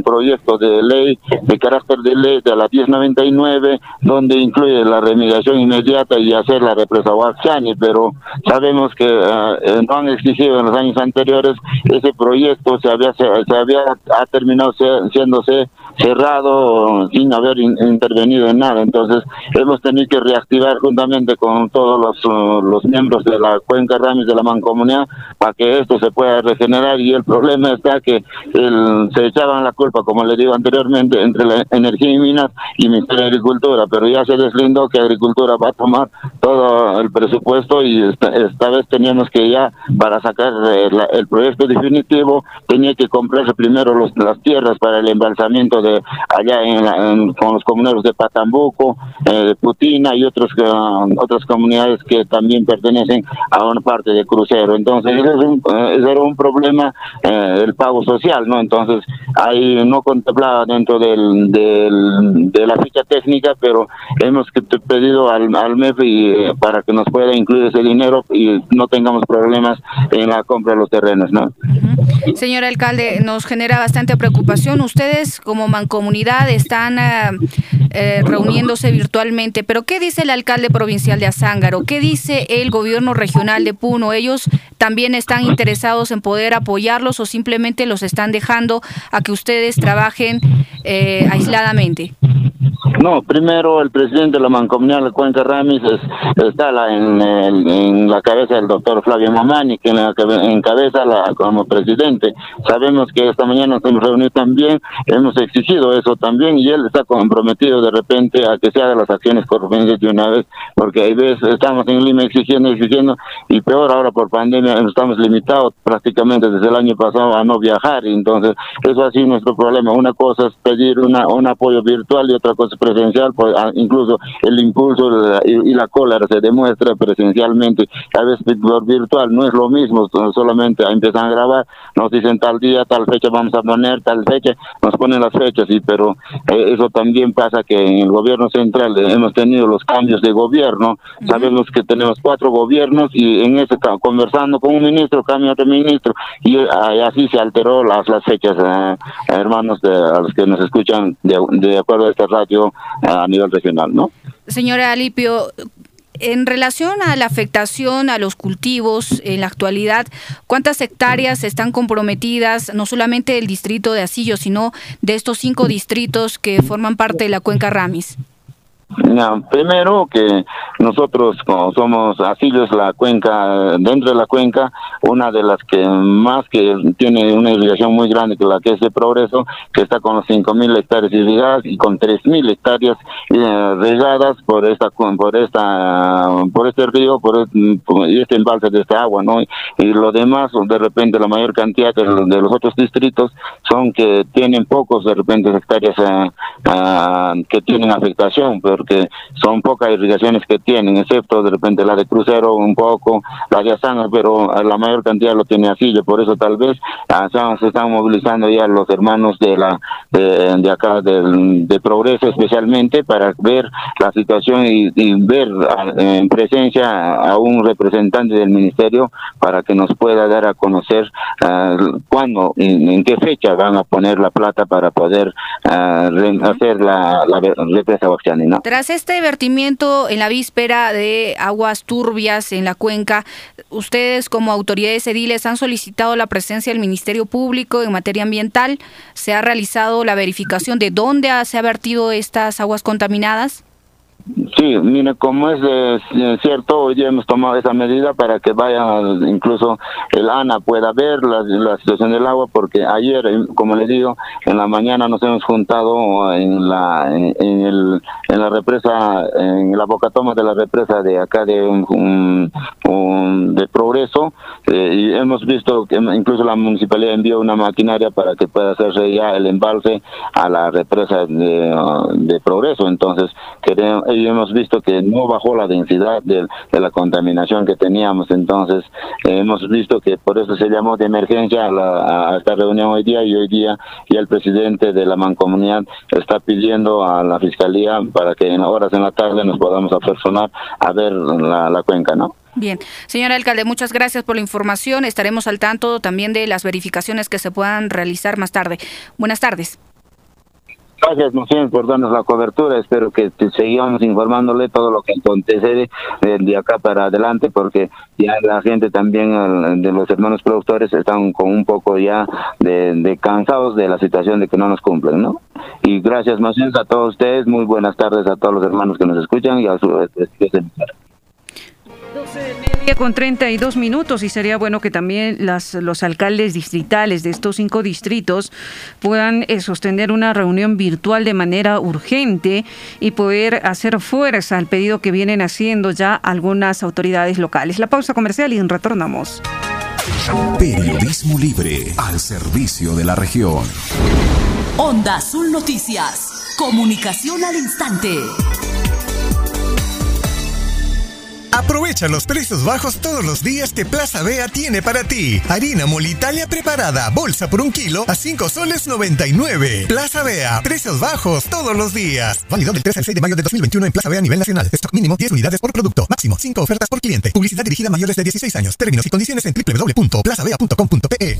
proyecto de ley de carácter de ley de la 1099, donde incluye la remediación inmediata y hacer la represa Huachani, pero sabemos que ah, eh, no han exigido en los años anteriores, ese proyecto se había, se, había ha terminado siéndose cerrado sin haber intervenido en nada. Entonces hemos tenido que reactivar juntamente con todos los, uh, los miembros de la cuenca Ramis de la Mancomunidad para que esto se pueda regenerar y el problema está que el, se echaban la culpa, como le digo anteriormente, entre la energía y minas y Ministerio de Agricultura, pero ya se deslindó que Agricultura va a tomar todo el presupuesto y esta, vez teníamos que ya para sacar el, eh, el proyecto definitivo tenía que comprarse primero los, las tierras para el embalsamiento de allá en, con los comuneros de Patambuco, eh, de Putina y otros uh, otras comunidades que también pertenecen a una parte de crucero. Entonces, ese, es un, ese era un problema eh, el pago social, ¿no? Entonces, ahí no contemplaba dentro del, de la ficha técnica, pero hemos pedido al, al MEF y, para que nos pueda incluir ese dinero y no tengamos problemas en la compra de los terrenos, ¿no? Señor alcalde, nos genera bastante preocupación. Ustedes como mancomunidad están eh, eh, reuniéndose virtualmente, pero ¿qué dice el alcalde provincial de Azángaro? ¿Qué dice el gobierno regional de Puno? ¿Ellos también están interesados en poder apoyarlos o simplemente los están dejando a que ustedes trabajen eh, aisladamente? No, primero el presidente de la mancomunidad de Cuenca Ramis está en, la cabeza del doctor Flavio Mamani, que encabeza la, como presidente. Sabemos que esta mañana nos hemos reunido también, hemos exigido eso también y él está comprometido de repente a que se hagan las acciones correspondientes de una vez, porque hay veces estamos en Lima exigiendo, exigiendo y peor ahora por pandemia estamos limitados prácticamente desde el año pasado a no viajar, y entonces eso ha sido nuestro problema. Una cosa es pedir una, un apoyo virtual y otra cosa es presencial, pues ah, incluso el impulso y, la cólera se demuestra presencialmente, a veces por virtual no es lo mismo, solamente empiezan a grabar, nos dicen tal día, tal fecha vamos a poner, tal fecha, nos ponen las fechas, sí, pero eh, eso también pasa que en el gobierno central hemos tenido los cambios de gobierno, sabemos que tenemos cuatro gobiernos y en ese conversando con un ministro, cambia otro ministro y, así se alteró las, las fechas, eh, hermanos de, a los que nos escuchan de, de acuerdo a esta radio a nivel regional, ¿no? Señora Alipio, en relación a la afectación a los cultivos en la actualidad, ¿cuántas hectáreas están comprometidas, no solamente del distrito de Asillo, sino de estos cinco distritos que forman parte de la cuenca Ramis? Primero que nosotros como somos Asillos, la cuenca, dentro de la cuenca, una de las que más que tiene una irrigación muy grande que la que es de Progreso, que está con los 5.000 hectáreas irrigadas y con 3.000 hectáreas eh, regadas por esta por esta por este río, por este, embalse de esta agua, ¿no? Y, lo demás, de repente la mayor cantidad de, los otros distritos son que tienen pocos de repente hectáreas eh, ah, que tienen afectación, pero porque son pocas irrigaciones que tienen, excepto de repente la de crucero un poco, la de Asana, pero la mayor cantidad lo tiene así, por eso tal vez ah, se están movilizando ya los hermanos de la de, acá de, Progreso especialmente para ver la situación y, ver ah, en presencia a un representante del ministerio para que nos pueda dar a conocer uh, cuándo, en, qué fecha van a poner la plata para poder hacer la, la represa Guaxiani, ¿no? Tras este vertimiento en la víspera de aguas turbias en la cuenca, ustedes como autoridades ediles han solicitado la presencia del Ministerio Público en materia ambiental. ¿Se ha realizado la verificación de dónde se ha vertido estas aguas contaminadas? Sí, mire, como es cierto, hoy hemos tomado esa medida para que vaya, incluso el ANA pueda ver la, situación del agua, porque ayer, como le digo, en la mañana nos hemos juntado en la en, el, en la represa, en la bocatoma de la represa de acá de un, de Progreso, eh, y hemos visto que incluso la municipalidad envió una maquinaria para que pueda hacerse ya el embalse a la represa de, de Progreso, entonces queremos y hemos visto que no bajó la densidad de, la contaminación que teníamos. Entonces, hemos visto que por eso se llamó de emergencia a, esta reunión hoy día y hoy día ya el presidente de la mancomunidad está pidiendo a la fiscalía para que en horas en la tarde nos podamos apersonar a ver la, la cuenca, ¿no? Bien, señor alcalde, muchas gracias por la información. Estaremos al tanto también de las verificaciones que se puedan realizar más tarde. Buenas tardes. Gracias, Monsignor, por darnos la cobertura. Espero que te sigamos informándole todo lo que acontece de, acá para adelante, porque ya la gente también de los hermanos productores están con un poco ya de, cansados de la situación de que no nos cumplen, ¿no? Y gracias, Monsignor, a todos ustedes. Muy buenas tardes a todos los hermanos que nos escuchan y a su con 32 minutos y sería bueno que también las, los alcaldes distritales de estos cinco distritos puedan eh, sostener una reunión virtual de manera urgente y poder hacer fuerza al pedido que vienen haciendo ya algunas autoridades locales. La pausa comercial y retornamos. Periodismo libre al servicio de la región. Onda Azul Noticias. Comunicación al instante. Aprovecha los precios bajos todos los días que Plaza Bea tiene para ti. Harina Molitalia preparada, bolsa por un kilo a 5 soles 99. Plaza Bea, precios bajos todos los días. Válido del 3 al 6 de mayo de 2021 en Plaza Bea a nivel nacional. Stock mínimo 10 unidades por producto. Máximo 5 ofertas por cliente. Publicidad dirigida a mayores de 16 años. Términos y condiciones en www.plazabea.com.pe.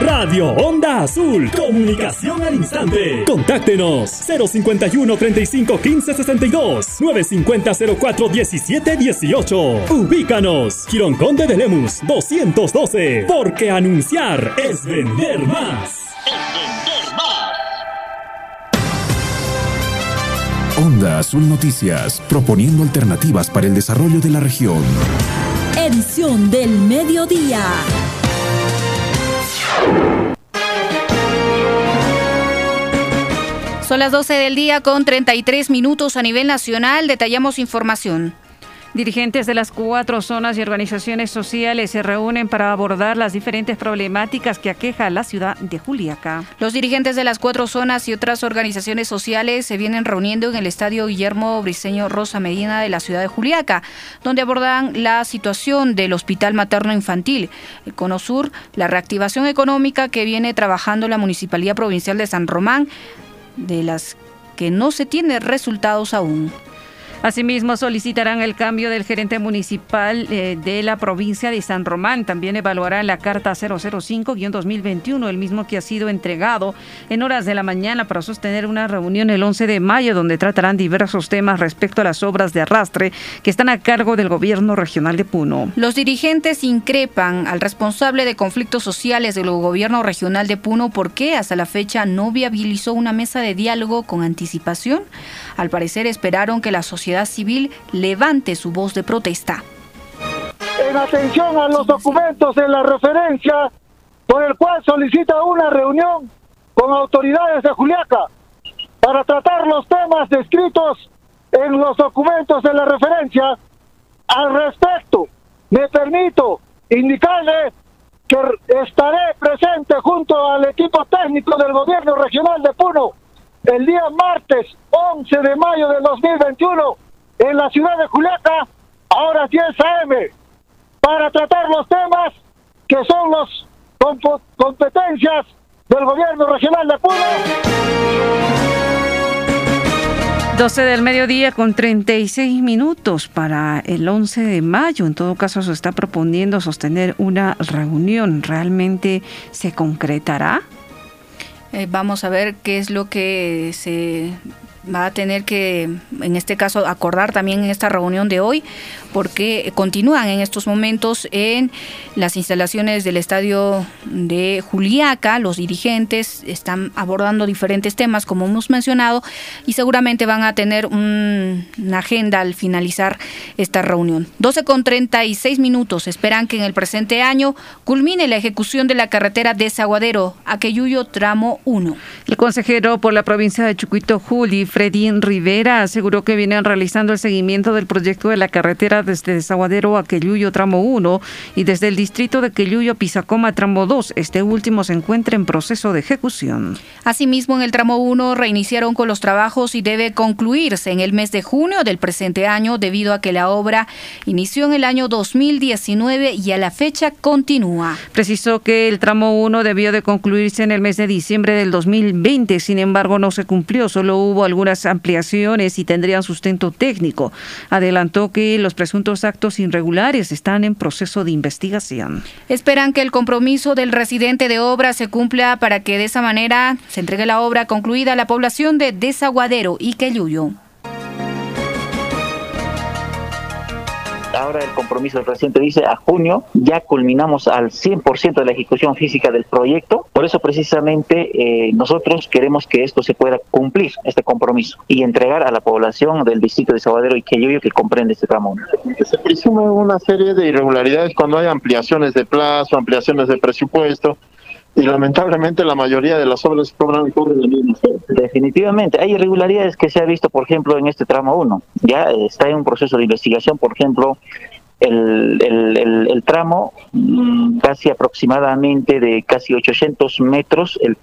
Radio Onda Azul. Comunicación al instante. Contáctenos 051 35 15 62 950 04 17 18. Ubícanos. Girón Conde de Lemus 212. Porque anunciar es vender más. Es vender más. Onda Azul Noticias, proponiendo alternativas para el desarrollo de la región. Edición del mediodía. Son las 12 del día con 33 minutos a nivel nacional. Detallamos información. Dirigentes de las cuatro zonas y organizaciones sociales se reúnen para abordar las diferentes problemáticas que aqueja la ciudad de Juliaca. Los dirigentes de las cuatro zonas y otras organizaciones sociales se vienen reuniendo en el Estadio Guillermo Briceño Rosa Medina de la ciudad de Juliaca, donde abordan la situación del Hospital Materno Infantil, el Cono Sur, la reactivación económica que viene trabajando la Municipalidad Provincial de San Román, de las que no se tiene resultados aún. Asimismo, solicitarán el cambio del gerente municipal eh, de la provincia de San Román. También evaluarán la carta 005-2021, el mismo que ha sido entregado en horas de la mañana para sostener una reunión el 11 de mayo, donde tratarán diversos temas respecto a las obras de arrastre que están a cargo del gobierno regional de Puno. Los dirigentes increpan al responsable de conflictos sociales del gobierno regional de Puno porque hasta la fecha no viabilizó una mesa de diálogo con anticipación. Al parecer esperaron que la sociedad civil levante su voz de protesta. En atención a los documentos de la referencia por el cual solicita una reunión con autoridades de Juliaca para tratar los temas descritos en los documentos de la referencia. Al respecto, me permito indicarle que estaré presente junto al equipo técnico del gobierno regional de Puno el día martes 11 de mayo del 2021 en la ciudad de Juliaca, ahora 10 AM, para tratar los temas que son las competencias del gobierno regional de Puno. 12 del mediodía con 36 minutos para el 11 de mayo. En todo caso, se está proponiendo sostener una reunión. ¿Realmente se concretará? Eh, vamos a ver qué es lo que se va a tener que, en este caso, acordar también en esta reunión de hoy, porque continúan en estos momentos en las instalaciones del estadio de Juliaca. Los dirigentes están abordando diferentes temas, como hemos mencionado, y seguramente van a tener una agenda al finalizar esta reunión. 12 con 36 minutos. Esperan que en el presente año culmine la ejecución de la carretera de Zaguadero, Aqueyuyo, tramo 1. El consejero por la provincia de Chucuito, Juli, Fredín Rivera aseguró que vienen realizando el seguimiento del proyecto de la carretera desde Desaguadero a Queyuyo tramo 1 y desde el distrito de Queyuyo a Pisacoma tramo 2. Este último se encuentra en proceso de ejecución. Asimismo, en el tramo 1 reiniciaron con los trabajos y debe concluirse en el mes de junio del presente año debido a que la obra inició en el año 2019 y a la fecha continúa. Precisó que el tramo 1 debió de concluirse en el mes de diciembre del 2020, sin embargo no se cumplió, solo hubo algunas ampliaciones y tendrían sustento técnico. Adelantó que los presuntos actos irregulares están en proceso de investigación. Esperan que el compromiso del residente de obra se cumpla para que de esa manera se entregue la obra concluida a la población de Desaguadero y Queyuyo. Ahora el compromiso del reciente dice a junio ya culminamos al 100% de la ejecución física del proyecto. Por eso precisamente eh, nosotros queremos que esto se pueda cumplir, este compromiso, y entregar a la población del distrito de Sabadero y Queyoyo que comprende este tramo. Se presume una serie de irregularidades cuando hay ampliaciones de plazo, ampliaciones de presupuesto y lamentablemente la mayoría de las obras cobran corren la misma Definitivamente, hay irregularidades que se ha visto, por ejemplo, en este tramo 1. Ya está en un proceso de investigación, por ejemplo, el, el, el, tramo mm, casi aproximadamente de casi 800 metros, el,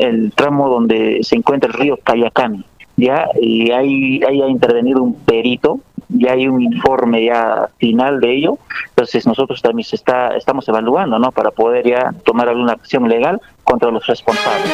el, tramo donde se encuentra el río Cayacán. Ya, y ahí, ahí ha intervenido un perito ya hay un informe ya final de ello, entonces nosotros también está, estamos evaluando, ¿no? Para poder ya tomar alguna acción legal contra los responsables.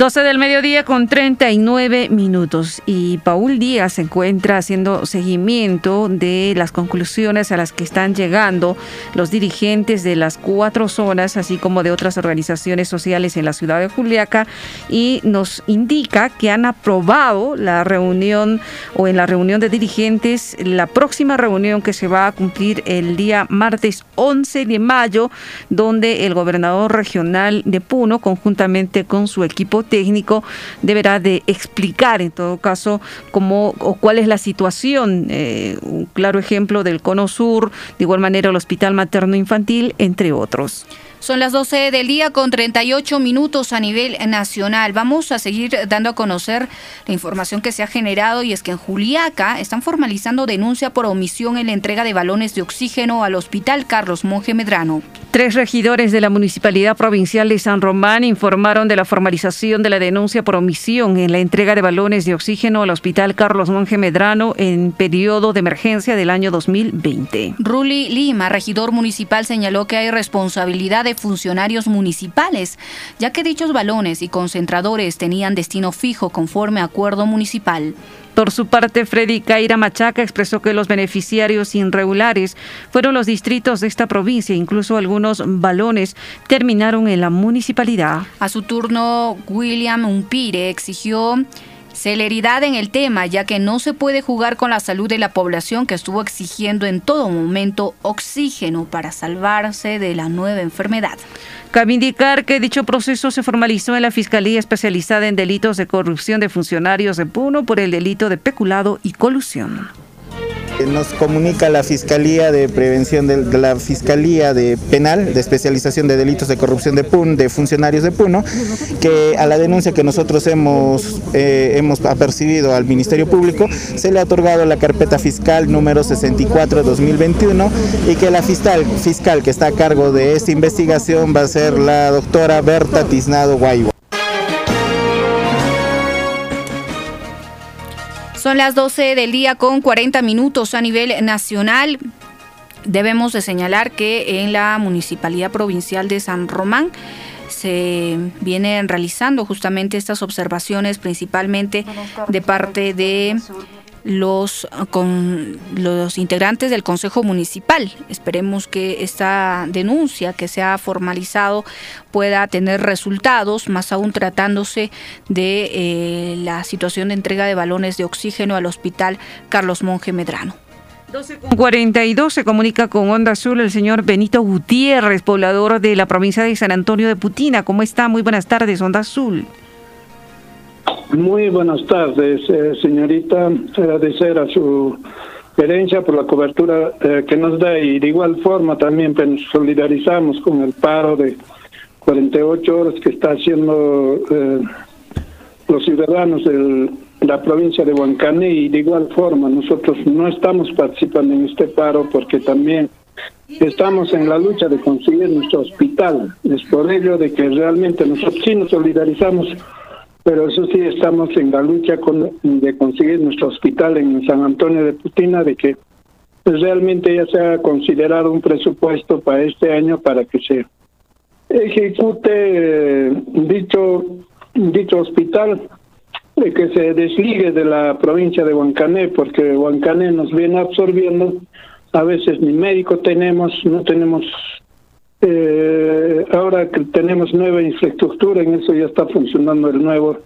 12 del mediodía con 39 minutos. Y Paul Díaz se encuentra haciendo seguimiento de las conclusiones a las que están llegando los dirigentes de las cuatro zonas, así como de otras organizaciones sociales en la ciudad de Juliaca y nos indica que han aprobado la reunión o en la reunión de dirigentes la próxima reunión que se va a cumplir el día martes 11 de mayo, donde el gobernador regional de Puno, conjuntamente con su equipo técnico deberá de explicar en todo caso cómo o cuál es la situación. Eh, un claro ejemplo del Cono Sur, de igual manera el Hospital Materno Infantil, entre otros. Son las 12 del día con 38 minutos a nivel nacional. Vamos a seguir dando a conocer la información que se ha generado y es que en Juliaca están formalizando denuncia por omisión en la entrega de balones de oxígeno al Hospital Carlos Monge Medrano. Tres regidores de la Municipalidad Provincial de San Román informaron de la formalización de la denuncia por omisión en la entrega de balones de oxígeno al Hospital Carlos Monge Medrano en periodo de emergencia del año 2020. Ruli Lima, regidor municipal, señaló que hay responsabilidad de funcionarios municipales, ya que dichos balones y concentradores tenían destino fijo conforme acuerdo municipal. Por su parte, Freddy Caira Machaca expresó que los beneficiarios irregulares fueron los distritos de esta provincia, incluso algunos balones terminaron en la municipalidad. A su turno, William Umpire exigió Celeridad en el tema, ya que no se puede jugar con la salud de la población que estuvo exigiendo en todo momento oxígeno para salvarse de la nueva enfermedad. Cabe indicar que dicho proceso se formalizó en la Fiscalía Especializada en Delitos de Corrupción de Funcionarios de Puno por el delito de peculado y colusión. Nos comunica la Fiscalía de Prevención de, la Fiscalía de Penal de Especialización de Delitos de Corrupción de PUN, de funcionarios de PUNO, que a la denuncia que nosotros hemos, eh, hemos apercibido al Ministerio Público se le ha otorgado la carpeta fiscal número 64-2021 y que la fiscal, fiscal que está a cargo de esta investigación va a ser la doctora Berta Tiznado Guayua. Son las 12 del día con 40 minutos a nivel nacional. Debemos de señalar que en la Municipalidad Provincial de San Román se vienen realizando justamente estas observaciones principalmente de parte de los, con los integrantes del Consejo Municipal. Esperemos que esta denuncia que se ha formalizado pueda tener resultados, más aún tratándose de eh, la situación de entrega de balones de oxígeno al Hospital Carlos Monge Medrano. 42 se comunica con Onda Azul el señor Benito Gutiérrez, poblador de la provincia de San Antonio de Putina. ¿Cómo está? Muy buenas tardes, Onda Azul. Muy buenas tardes, eh, señorita. Agradecer a su gerencia por la cobertura eh, que nos da y de igual forma también pues, nos solidarizamos con el paro de 48 horas que está haciendo eh, los ciudadanos del la provincia de Huancané y de igual forma nosotros no estamos participando en este paro porque también estamos en la lucha de conseguir nuestro hospital. Es por ello de que realmente nosotros sí nos solidarizamos, pero eso sí estamos en la lucha con, de conseguir nuestro hospital en San Antonio de Putina, de que realmente ya se ha considerado un presupuesto para este año para que se ejecute eh, dicho dicho hospital que se desligue de la provincia de Huancané porque Huancané nos viene absorbiendo. A veces ni médico tenemos no tenemos eh, ahora que tenemos nueva infraestructura en eso ya está funcionando el nuevo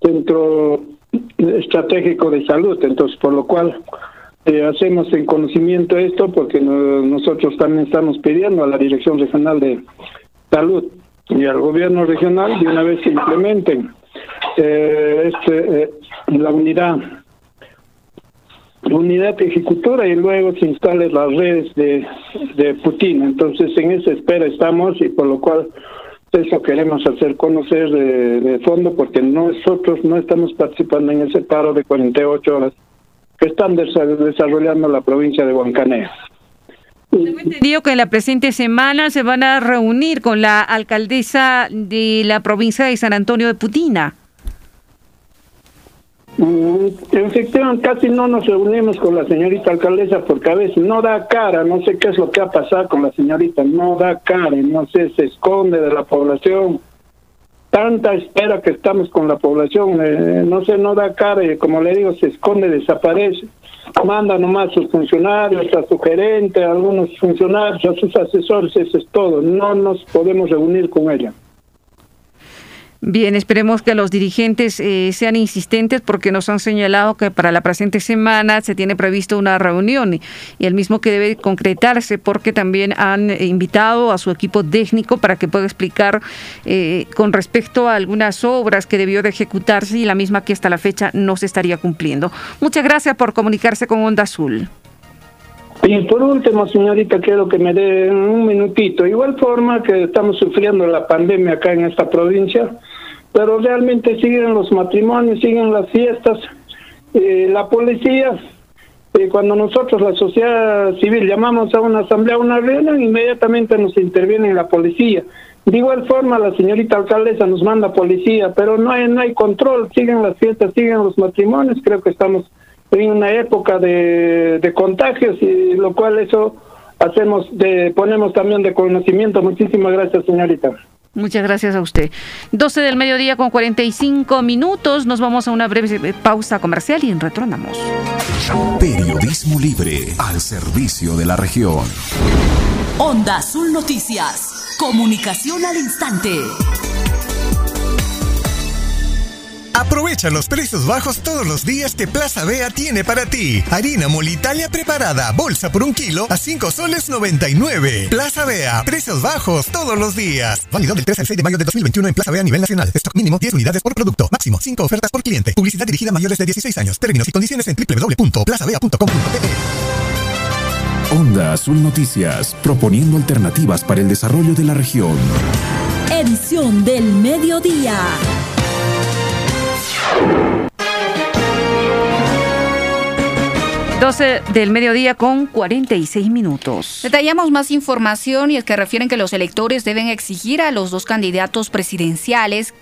centro estratégico de salud entonces por lo cual eh, hacemos en conocimiento esto porque nosotros también estamos pidiendo a la Dirección Regional de Salud y al Gobierno Regional de una vez que implementen eh, este, eh, la unidad unidad ejecutora y luego se instalen las redes de, de Putin. Entonces en esa espera estamos y por lo cual eso queremos hacer conocer de, de fondo porque nosotros no estamos participando en ese paro de 48 horas que están desarrollando la provincia de Huancané. Tengo entendido que en la presente semana se van a reunir con la alcaldesa de la provincia de San Antonio de Putina. Mm, efectivamente, casi no nos reunimos con la señorita alcaldesa porque a veces no da cara, no sé qué es lo que ha pasado con la señorita, no da cara, no sé, se esconde de la población. Tanta espera que estamos con la población, eh, no se no da cara y como le digo, se esconde, desaparece, manda nomás a sus funcionarios, a su gerente, a algunos funcionarios, a sus asesores, eso es todo, no nos podemos reunir con ella. Bien, esperemos que los dirigentes eh, sean insistentes porque nos han señalado que para la presente semana se tiene previsto una reunión y, el mismo que debe concretarse porque también han invitado a su equipo técnico para que pueda explicar eh, con respecto a algunas obras que debió de ejecutarse y la misma que hasta la fecha no se estaría cumpliendo. Muchas gracias por comunicarse con Onda Azul. Y por último, señorita, quiero que me dé un minutito. Igual forma que estamos sufriendo la pandemia acá en esta provincia, pero realmente siguen los matrimonios, siguen las fiestas. Eh, la policía, eh, cuando nosotros, la sociedad civil, llamamos a una asamblea, a una reunión, inmediatamente nos interviene la policía. De igual forma, la señorita alcaldesa nos manda policía, pero no hay, no hay control, siguen las fiestas, siguen los matrimonios, creo que estamos en una época de, de contagios y lo cual eso hacemos, de, ponemos también de conocimiento. Muchísimas gracias, señorita. Muchas gracias a usted. 12 del mediodía con 45 minutos. Nos vamos a una breve pausa comercial y retornamos. Periodismo libre al servicio de la región. Onda Azul Noticias. Comunicación al instante. Aprovecha los precios bajos todos los días que Plaza Bea tiene para ti. Harina molitalia preparada, bolsa por un kilo a 5 soles 99. Plaza Bea, precios bajos todos los días. Válido del 3 al 6 de mayo de 2021 en Plaza Bea a nivel nacional. Stock mínimo 10 unidades por producto. Máximo 5 ofertas por cliente. Publicidad dirigida a mayores de 16 años. Términos y condiciones en www.plazavea.com.pe. Onda Azul Noticias, proponiendo alternativas para el desarrollo de la región. Edición del mediodía. 12 del mediodía con 46 minutos. Detallamos más información y es que refieren que los electores deben exigir a los dos candidatos presidenciales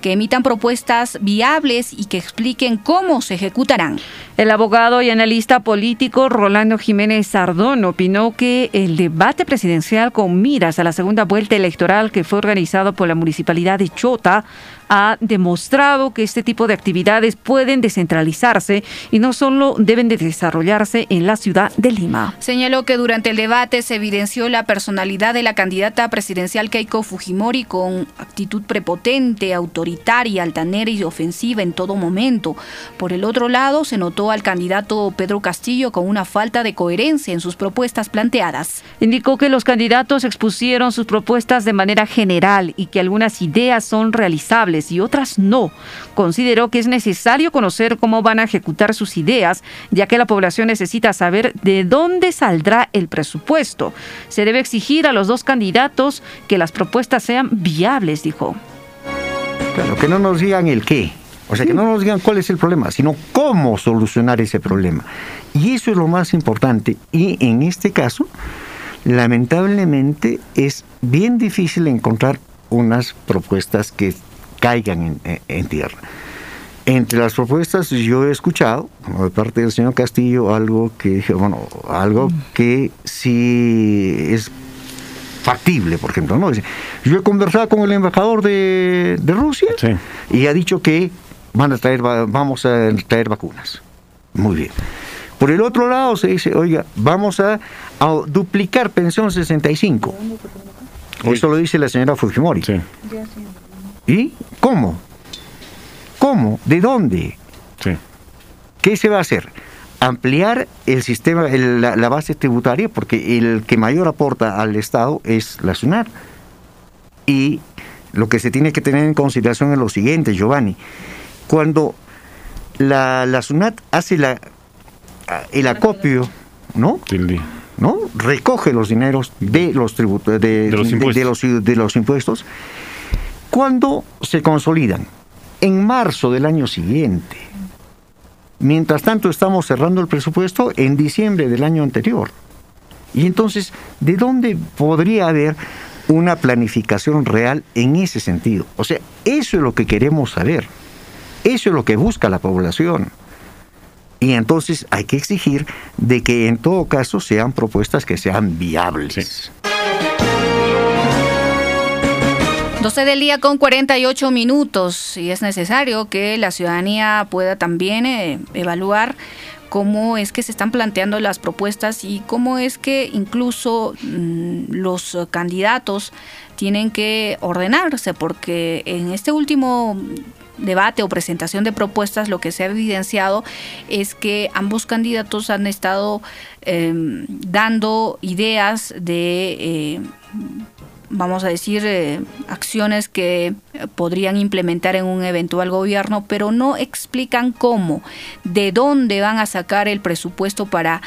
que emitan propuestas viables y que expliquen cómo se ejecutarán. El abogado y analista político Rolando Jiménez Sardón opinó que el debate presidencial con miras a la segunda vuelta electoral que fue organizado por la municipalidad de Chota ha demostrado que este tipo de actividades pueden descentralizarse y no solo deben de desarrollarse en la ciudad de Lima. Señaló que durante el debate se evidenció la personalidad de la candidata presidencial Keiko Fujimori con actitud prepotente, autoritaria, altanera y ofensiva en todo momento. Por el otro lado, se notó al candidato Pedro Castillo con una falta de coherencia en sus propuestas planteadas. Indicó que los candidatos expusieron sus propuestas de manera general y que algunas ideas son realizables y otras no. Consideró que es necesario conocer cómo van a ejecutar sus ideas, ya que la población necesita saber de dónde saldrá el presupuesto. Se debe exigir a los dos candidatos que las propuestas sean viables, dijo. Claro, que no nos digan el qué, O sea, que no nos digan cuál es el problema, sino cómo solucionar ese problema. Y eso es lo más importante. Y en este caso, lamentablemente, es bien difícil encontrar unas propuestas que caigan en, tierra. Entre las propuestas yo he escuchado de parte del señor Castillo algo que bueno, algo mm. que sí es factible, por ejemplo, ¿no? Yo he conversado con el embajador de, Rusia y ha dicho que van a traer, vamos a traer vacunas. Muy bien. Por el otro lado se dice, oiga, vamos a, duplicar pensión 65. Eso lo dice la señora Fujimori. ¿Y cómo? ¿Cómo? ¿De dónde? ¿Qué se va a hacer? Ampliar el sistema, la, base tributaria, porque el que mayor aporta al Estado es la SUNAR. Y lo que se tiene que tener en consideración es lo siguiente, Giovanni. Cuando la, la SUNAT hace la, el acopio, ¿no? ¿no? Recoge los dineros de los tributos, de, los de, los, impuestos, cuando se consolidan, en marzo del año siguiente. Mientras tanto estamos cerrando el presupuesto en diciembre del año anterior. Y entonces, ¿de dónde podría haber una planificación real en ese sentido? O sea, eso es lo que queremos saber. Eso es lo que busca la población. Y entonces hay que exigir de que en todo caso sean propuestas que sean viables. 12 del día con 48 minutos y es necesario que la ciudadanía pueda también eh, evaluar cómo es que se están planteando las propuestas y cómo es que incluso mm, los candidatos tienen que ordenarse, porque en este último debate o presentación de propuestas, lo que se ha evidenciado es que ambos candidatos han estado em, dando ideas de... Eh, vamos a decir, eh, acciones que podrían implementar en un eventual gobierno, pero no explican cómo, de dónde van a sacar el presupuesto para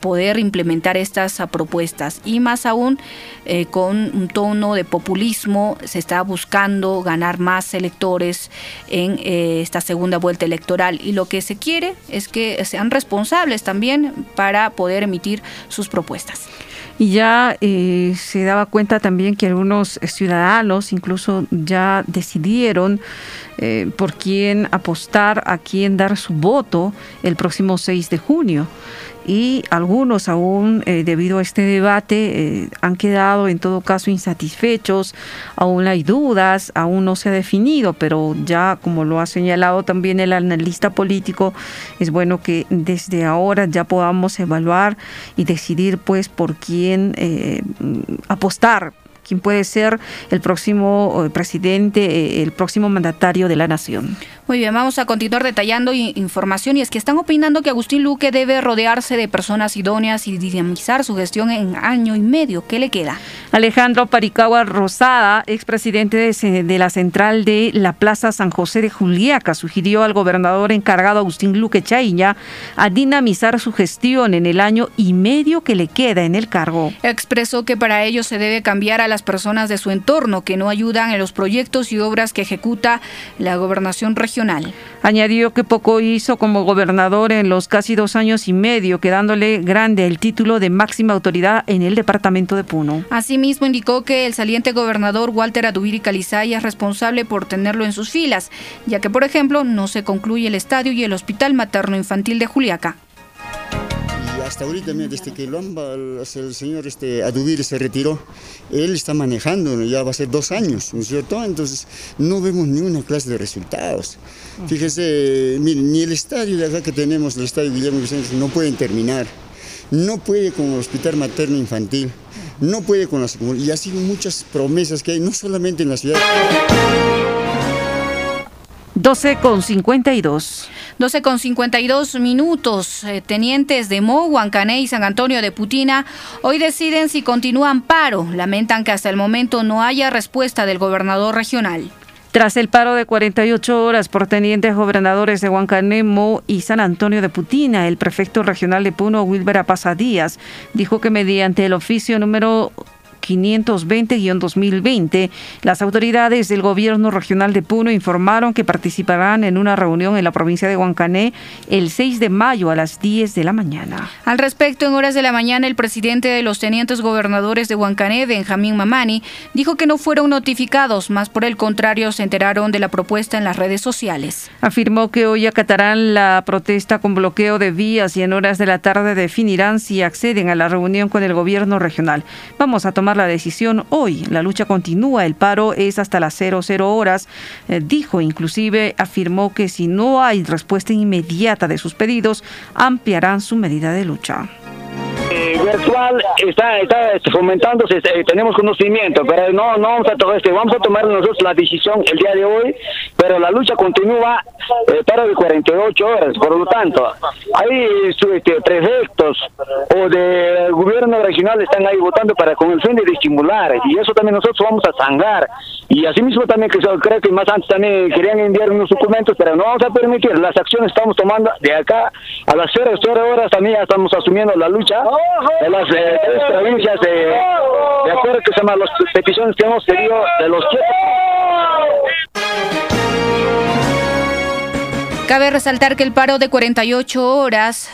poder implementar estas propuestas y más aún eh, con un tono de populismo se está buscando ganar más electores en eh, esta segunda vuelta electoral y lo que se quiere es que sean responsables también para poder emitir sus propuestas. Y ya eh, se daba cuenta también que algunos ciudadanos incluso ya decidieron por quién apostar, a quién dar su voto el próximo 6 de junio y algunos aún eh, debido a este debate eh, han quedado en todo caso insatisfechos, aún hay dudas, aún no se ha definido, pero ya como lo ha señalado también el analista político, es bueno que desde ahora ya podamos evaluar y decidir pues por quién eh, apostar quién puede ser el próximo presidente, el próximo mandatario de la nación. Muy bien, vamos a continuar detallando información y es que están opinando que Agustín Luque debe rodearse de personas idóneas y dinamizar su gestión en año y medio. ¿Qué le queda? Alejandro Paricagua Rosada, expresidente de, de la central de la Plaza San José de Juliaca, sugirió al gobernador encargado Agustín Luque Chaiña a dinamizar su gestión en el año y medio que le queda en el cargo. Expresó que para ello se debe cambiar a las personas de su entorno que no ayudan en los proyectos y obras que ejecuta la gobernación regional Añadió que poco hizo como gobernador en los casi dos años y medio, quedándole grande el título de máxima autoridad en el departamento de Puno. Asimismo, indicó que el saliente gobernador Walter Adubiri Calizaya es responsable por tenerlo en sus filas, ya que, por ejemplo, no se concluye el estadio y el hospital materno-infantil de Juliaca hasta ahorita, desde que el señor este, Adubir se retiró, él está manejando, ya va a ser dos años, ¿no es cierto? Entonces, no vemos ninguna clase de resultados. Fíjese, ni el estadio de acá que tenemos, el estadio Guillermo Vicente, no pueden terminar. No puede con el hospital materno infantil, no puede con las... Y así muchas promesas que hay, no solamente en la ciudad. 12 con 52. 12 con 52 minutos. Eh, tenientes de Mo, Huancané y San Antonio de Putina hoy deciden si continúan paro. Lamentan que hasta el momento no haya respuesta del gobernador regional. Tras el paro de 48 horas por tenientes gobernadores de Huancané, Mo y San Antonio de Putina, el prefecto regional de Puno, Wilber Apasa Díaz, dijo que mediante el oficio número 520-2020, las autoridades del gobierno regional de Puno informaron que participarán en una reunión en la provincia de Huancané el 6 de mayo a las 10 de la mañana. Al respecto, en horas de la mañana, el presidente de los tenientes gobernadores de Huancané, Benjamín Mamani, dijo que no fueron notificados, más por el contrario se enteraron de la propuesta en las redes sociales. Afirmó que hoy acatarán la protesta con bloqueo de vías y en horas de la tarde definirán si acceden a la reunión con el gobierno regional. Vamos a tomar la decisión hoy. La lucha continúa, el paro es hasta las 00 horas. Eh, dijo, inclusive afirmó que si no hay respuesta inmediata de sus pedidos, ampliarán su medida de lucha. Eh, virtual está, está este, fomentándose, eh, tenemos conocimiento, pero no, no vamos a tomar este, vamos a tomar nosotros la decisión el día de hoy, pero la lucha continúa eh, para de 48 horas, por lo tanto, hay este, prefectos o de gobierno regional están ahí votando para con el fin de estimular, y eso también nosotros vamos a zangar, y asimismo también que creo que más antes también querían enviar unos documentos, pero no vamos a permitir, las acciones estamos tomando de acá a las 0, 0 horas también ya estamos asumiendo la lucha de las eh, provincias de, de acuerdo que se llaman las peticiones que hemos pedido de los Cabe resaltar que el paro de 48 horas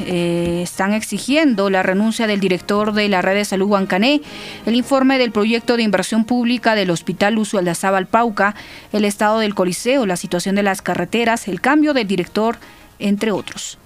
eh, están exigiendo la renuncia del director de la red de salud Huancané, el informe del proyecto de inversión pública del Hospital Lucio Aldazábal Pauca, el estado del Coliseo, la situación de las carreteras, el cambio del director, entre otros.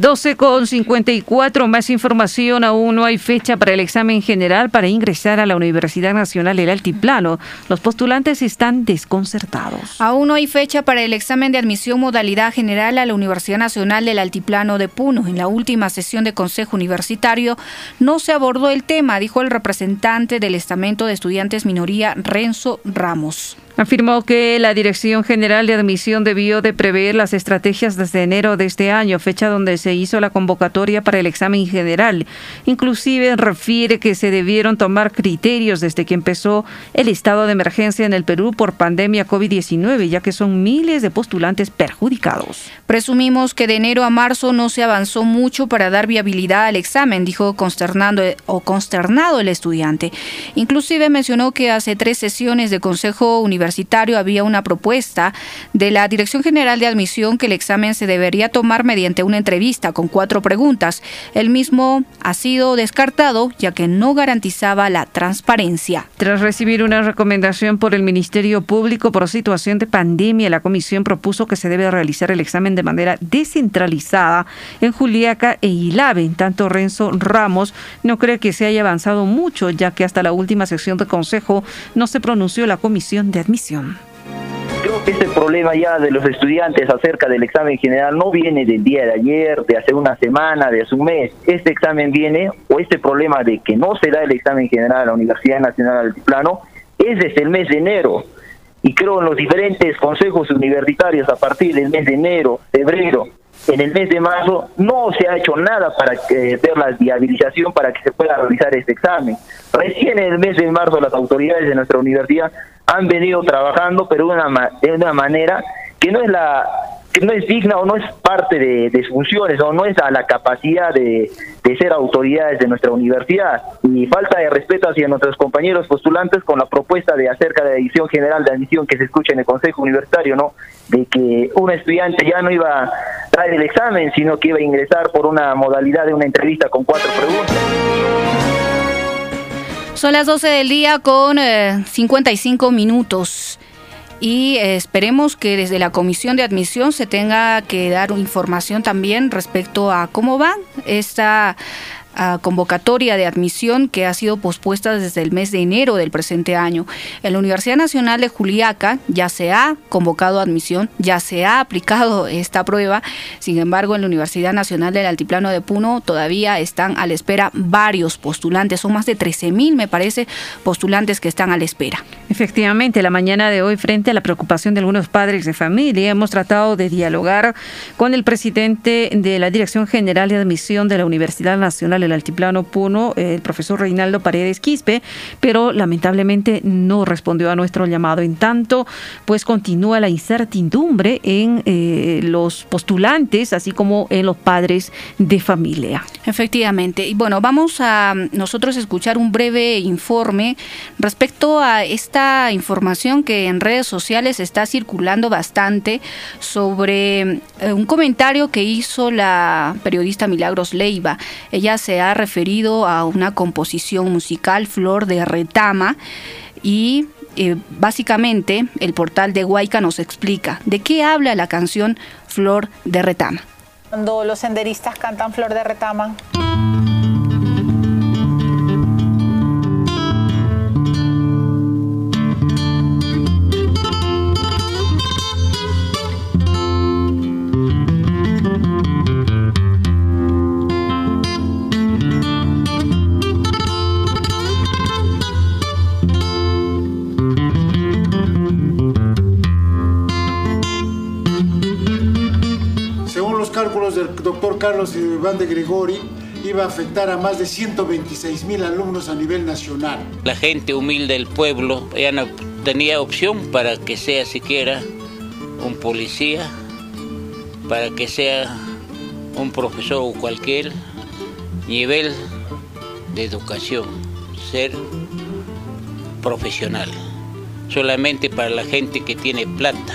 12 con 54, más información, aún no hay fecha para el examen general para ingresar a la Universidad Nacional del Altiplano. Los postulantes están desconcertados. Aún no hay fecha para el examen de admisión modalidad general a la Universidad Nacional del Altiplano de Puno. En la última sesión de Consejo Universitario no se abordó el tema, dijo el representante del estamento de estudiantes minoría Renzo Ramos. Afirmó que la Dirección General de Admisión debió de prever las estrategias desde enero de este año, fecha donde se hizo la convocatoria para el examen general. Inclusive refiere que se debieron tomar criterios desde que empezó el estado de emergencia en el Perú por pandemia COVID-19, ya que son miles de postulantes perjudicados. Presumimos que de enero a marzo no se avanzó mucho para dar viabilidad al examen, dijo consternando o consternado el estudiante. Inclusive mencionó que hace tres sesiones de Consejo Universitario había una propuesta de la Dirección General de Admisión que el examen se debería tomar mediante una entrevista con cuatro preguntas. El mismo ha sido descartado ya que no garantizaba la transparencia. Tras recibir una recomendación por el Ministerio Público por situación de pandemia, la comisión propuso que se debe realizar el examen de manera descentralizada en Juliaca e Ilave. En tanto, Renzo Ramos no cree que se haya avanzado mucho, ya que hasta la última sesión de consejo no se pronunció la comisión de admisión. Creo que este problema ya de los estudiantes acerca del examen general no viene del día de ayer, de hace una semana, de hace un mes. Este examen viene, o este problema de que no se da el examen general a la Universidad Nacional Altiplano, es desde el mes de enero. Y creo en los diferentes consejos universitarios a partir del mes de enero, febrero, en el mes de marzo no se ha hecho nada para ver la viabilización para que se pueda realizar este examen. Recién en el mes de marzo las autoridades de nuestra universidad han venido trabajando, pero de una, de una manera que no es la que no es digna o no es parte de, sus funciones o no es a la capacidad de, de, ser autoridades de nuestra universidad y falta de respeto hacia nuestros compañeros postulantes con la propuesta de acerca de la edición general de admisión que se escucha en el Consejo Universitario, ¿no? De que un estudiante ya no iba a traer el examen, sino que iba a ingresar por una modalidad de una entrevista con cuatro preguntas. Son las 12 del día con eh, 55 minutos. Y eh, esperemos que desde la comisión de admisión se tenga que dar información también respecto a cómo va esta convocatoria de admisión que ha sido pospuesta desde el mes de enero del presente año. En la Universidad Nacional de Juliaca ya se ha convocado admisión, ya se ha aplicado esta prueba, sin embargo en la Universidad Nacional del Altiplano de Puno todavía están a la espera varios postulantes, son más de 13 mil me parece postulantes que están a la espera. Efectivamente, la mañana de hoy frente a la preocupación de algunos padres de familia hemos tratado de dialogar con el presidente de la Dirección General de Admisión de la Universidad Nacional del Altiplano Puno, el profesor Reinaldo Paredes Quispe, pero lamentablemente no respondió a nuestro llamado. En tanto, pues continúa la incertidumbre en eh, los postulantes, así como en los padres de familia. Efectivamente. Y bueno, vamos a nosotros escuchar un breve informe respecto a esta información que en redes sociales está circulando bastante sobre eh, un comentario que hizo la periodista Milagros Leiva. Ella se ha referido a una composición musical, Flor de Retama, y eh, básicamente el portal de Huayca nos explica de qué habla la canción Flor de Retama. Cuando los senderistas cantan Flor de Retama. Carlos Iván de Gregori, iba a afectar a más de 126 mil alumnos a nivel nacional. La gente humilde del pueblo ya no tenía opción para que sea siquiera un policía, para que sea un profesor o cualquier nivel de educación, ser profesional, solamente para la gente que tiene plata.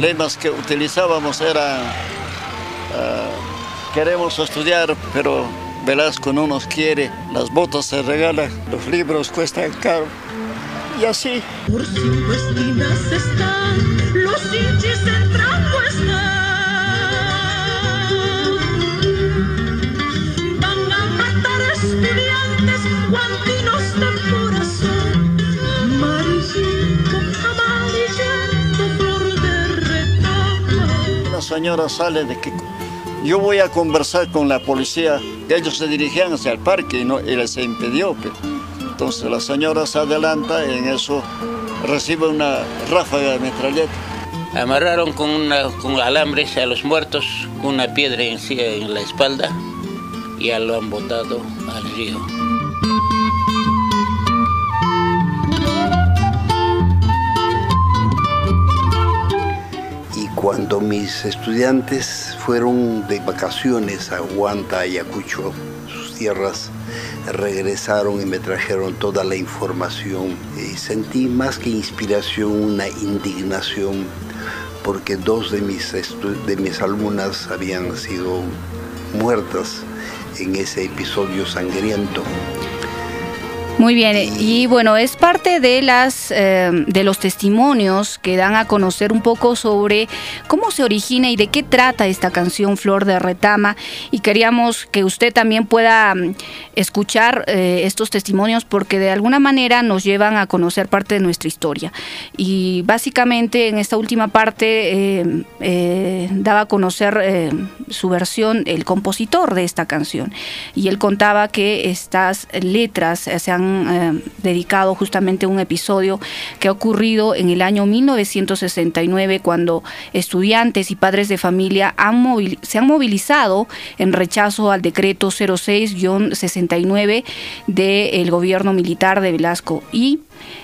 Lemas que utilizábamos era ah, queremos estudiar, pero Velasco no nos quiere, las botas se regalan, los libros cuestan caro. Y así. Por están, los hinchis señora sale de que yo voy a conversar con la policía. Ellos se dirigían hacia el parque y, no, y les impidió. Entonces la señora se adelanta y en eso recibe una ráfaga de metralleta. Amarraron con, una, con alambres a los muertos, una piedra en, en la espalda y lo han botado al río. Cuando mis estudiantes fueron de vacaciones a Huanta, Ayacucho, sus tierras, regresaron y me trajeron toda la información y sentí más que inspiración una indignación porque dos de mis, de mis alumnas habían sido muertas en ese episodio sangriento. Muy bien, y bueno, es parte de las eh, de los testimonios que dan a conocer un poco sobre cómo se origina y de qué trata esta canción Flor de Retama. Y queríamos que usted también pueda mm, escuchar eh, estos testimonios porque de alguna manera nos llevan a conocer parte de nuestra historia. Y básicamente en esta última parte eh, daba a conocer su versión el compositor de esta canción. Y él contaba que estas letras se han eh, dedicado justamente a un episodio que ha ocurrido en el año 1969 cuando estudiantes y padres de familia se han movilizado en rechazo al decreto 06-69 del gobierno militar de Velasco. Y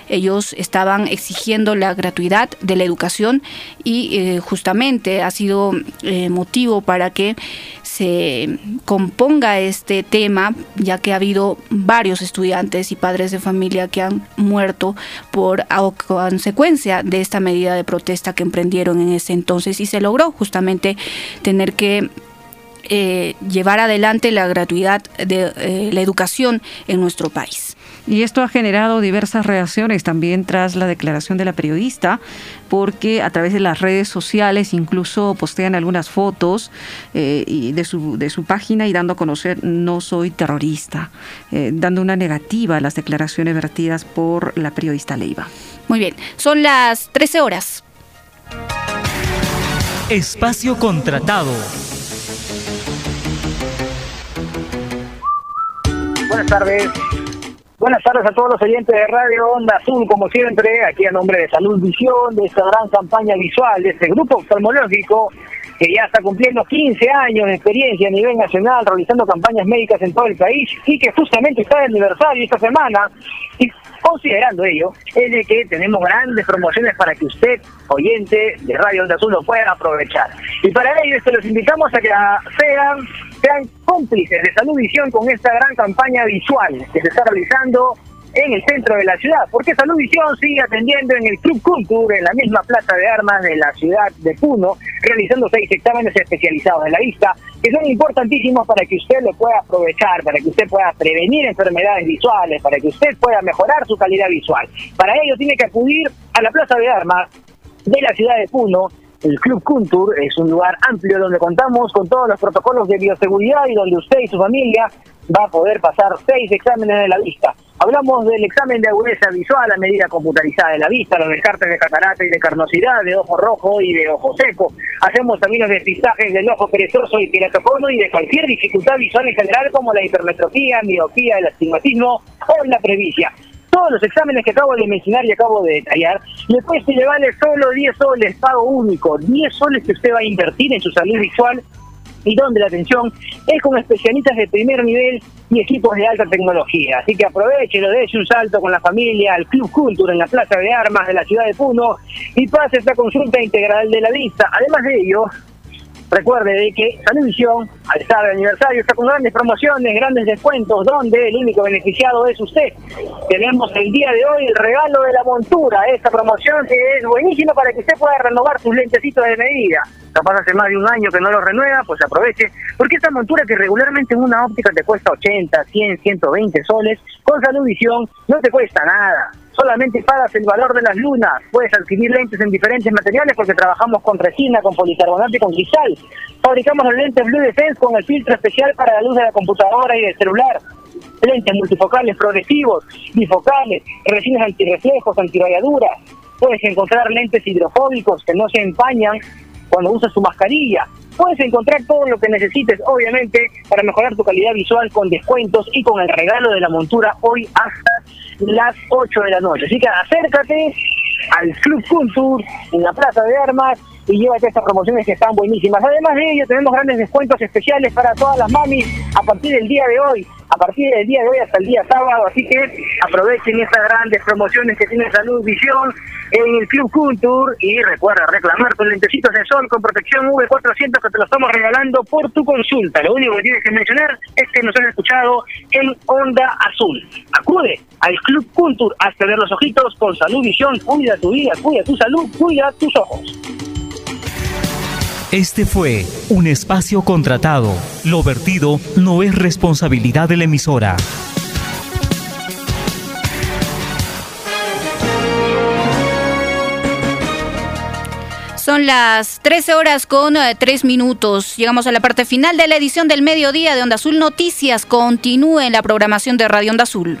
ellos estaban exigiendo la gratuidad de la educación y eh, justamente ha sido eh, motivo para que se componga este tema, ya que ha habido varios estudiantes y padres de familia que han muerto por consecuencia de esta medida de protesta que emprendieron en ese entonces y se logró justamente tener que eh, llevar adelante la gratuidad de la educación en nuestro país. Y esto ha generado diversas reacciones también tras la declaración de la periodista, porque a través de las redes sociales incluso postean algunas fotos eh, de, su, de su página y dando a conocer no soy terrorista, eh, dando una negativa a las declaraciones vertidas por la periodista Leiva. Muy bien, son las 13 horas. Espacio contratado. Buenas tardes. Buenas tardes a todos los oyentes de Radio Onda Azul, como siempre, aquí a nombre de Salud Visión, de esta gran campaña visual, de este grupo oftalmológico que ya está cumpliendo 15 años de experiencia a nivel nacional, realizando campañas médicas en todo el país y que justamente está de aniversario esta semana. Y considerando ello, es de que tenemos grandes promociones para que usted, oyente de Radio Onda Azul, lo pueda aprovechar. Y para ello, este, los invitamos a que sean, sean cómplices de Salud Visión con esta gran campaña visual que se está realizando en el centro de la ciudad, porque Salud Visión sigue atendiendo en el Club Culture, en la misma plaza de armas de la ciudad de Puno, realizando seis exámenes especializados en la vista, que son importantísimos para que usted lo pueda aprovechar, para que usted pueda prevenir enfermedades visuales, para que usted pueda mejorar su calidad visual. Para ello tiene que acudir a la plaza de armas de la ciudad de Puno, el Club Kuntur es un lugar amplio donde contamos con todos los protocolos de bioseguridad y donde usted y su familia va a poder pasar seis exámenes de la vista. Hablamos del examen de agudeza visual a medida computarizada de la vista, los descartes de catarata y de carnosidad, de ojo rojo y de ojo seco. Hacemos también los despistajes del ojo perezoso y piratocono y de cualquier dificultad visual en general como la hipermetropía, miopía, el astigmatismo o la previcia todos los exámenes que acabo de mencionar y acabo de detallar, le cuesta llevarle solo 10 soles, pago único, 10 soles que usted va a invertir en su salud visual y donde la atención es con especialistas de primer nivel y equipos de alta tecnología. Así que aprovechelo, dése un salto con la familia al Club Cultura en la Plaza de Armas de la ciudad de Puno y pase esta consulta integral de la vista. Además de ello, Recuerde de que Salud al estar de aniversario, está con grandes promociones, grandes descuentos, donde el único beneficiado es usted. Tenemos el día de hoy el regalo de la montura. Esta promoción es buenísima para que usted pueda renovar sus lentecitos de medida. Capaz hace más de un año que no lo renueva, pues aproveche. Porque esta montura que regularmente en una óptica te cuesta 80, 100, 120 soles, con Salud no te cuesta nada solamente pagas el valor de las lunas. Puedes adquirir lentes en diferentes materiales porque trabajamos con resina, con policarbonato y con cristal. Fabricamos los lentes Blue Defense con el filtro especial para la luz de la computadora y del celular. Lentes multifocales progresivos, bifocales, resinas antirreflejos, antirayaduras. Puedes encontrar lentes hidrofóbicos que no se empañan cuando usas tu mascarilla. Puedes encontrar todo lo que necesites, obviamente, para mejorar tu calidad visual con descuentos y con el regalo de la montura hoy hasta las 8 de la noche. Así que acércate al Club Culture en la Plaza de Armas y llévate estas promociones que están buenísimas. Además de ello, tenemos grandes descuentos especiales para todas las mamis a partir del día de hoy, a partir del día de hoy hasta el día sábado. Así que aprovechen estas grandes promociones que tiene Salud Visión en el Club Culture y recuerda reclamar tus lentecitos de sol con protección V400 que te lo estamos regalando por tu consulta. Lo único que tienes que mencionar es que nos has escuchado en Onda Azul. Acude al Club Culture hasta ver los ojitos con Salud Visión. Cuida tu vida, cuida tu salud, cuida tus ojos. Este fue un espacio contratado. Lo vertido no es responsabilidad de la emisora. Son las 13 horas con 3 eh, minutos. Llegamos a la parte final de la edición del mediodía de Onda Azul Noticias. Continúe en la programación de Radio Onda Azul.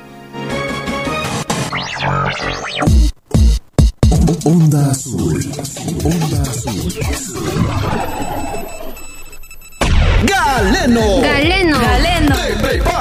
Onda Azul. Onda Azul. Galeno. Galeno. Galeno. Te prepara.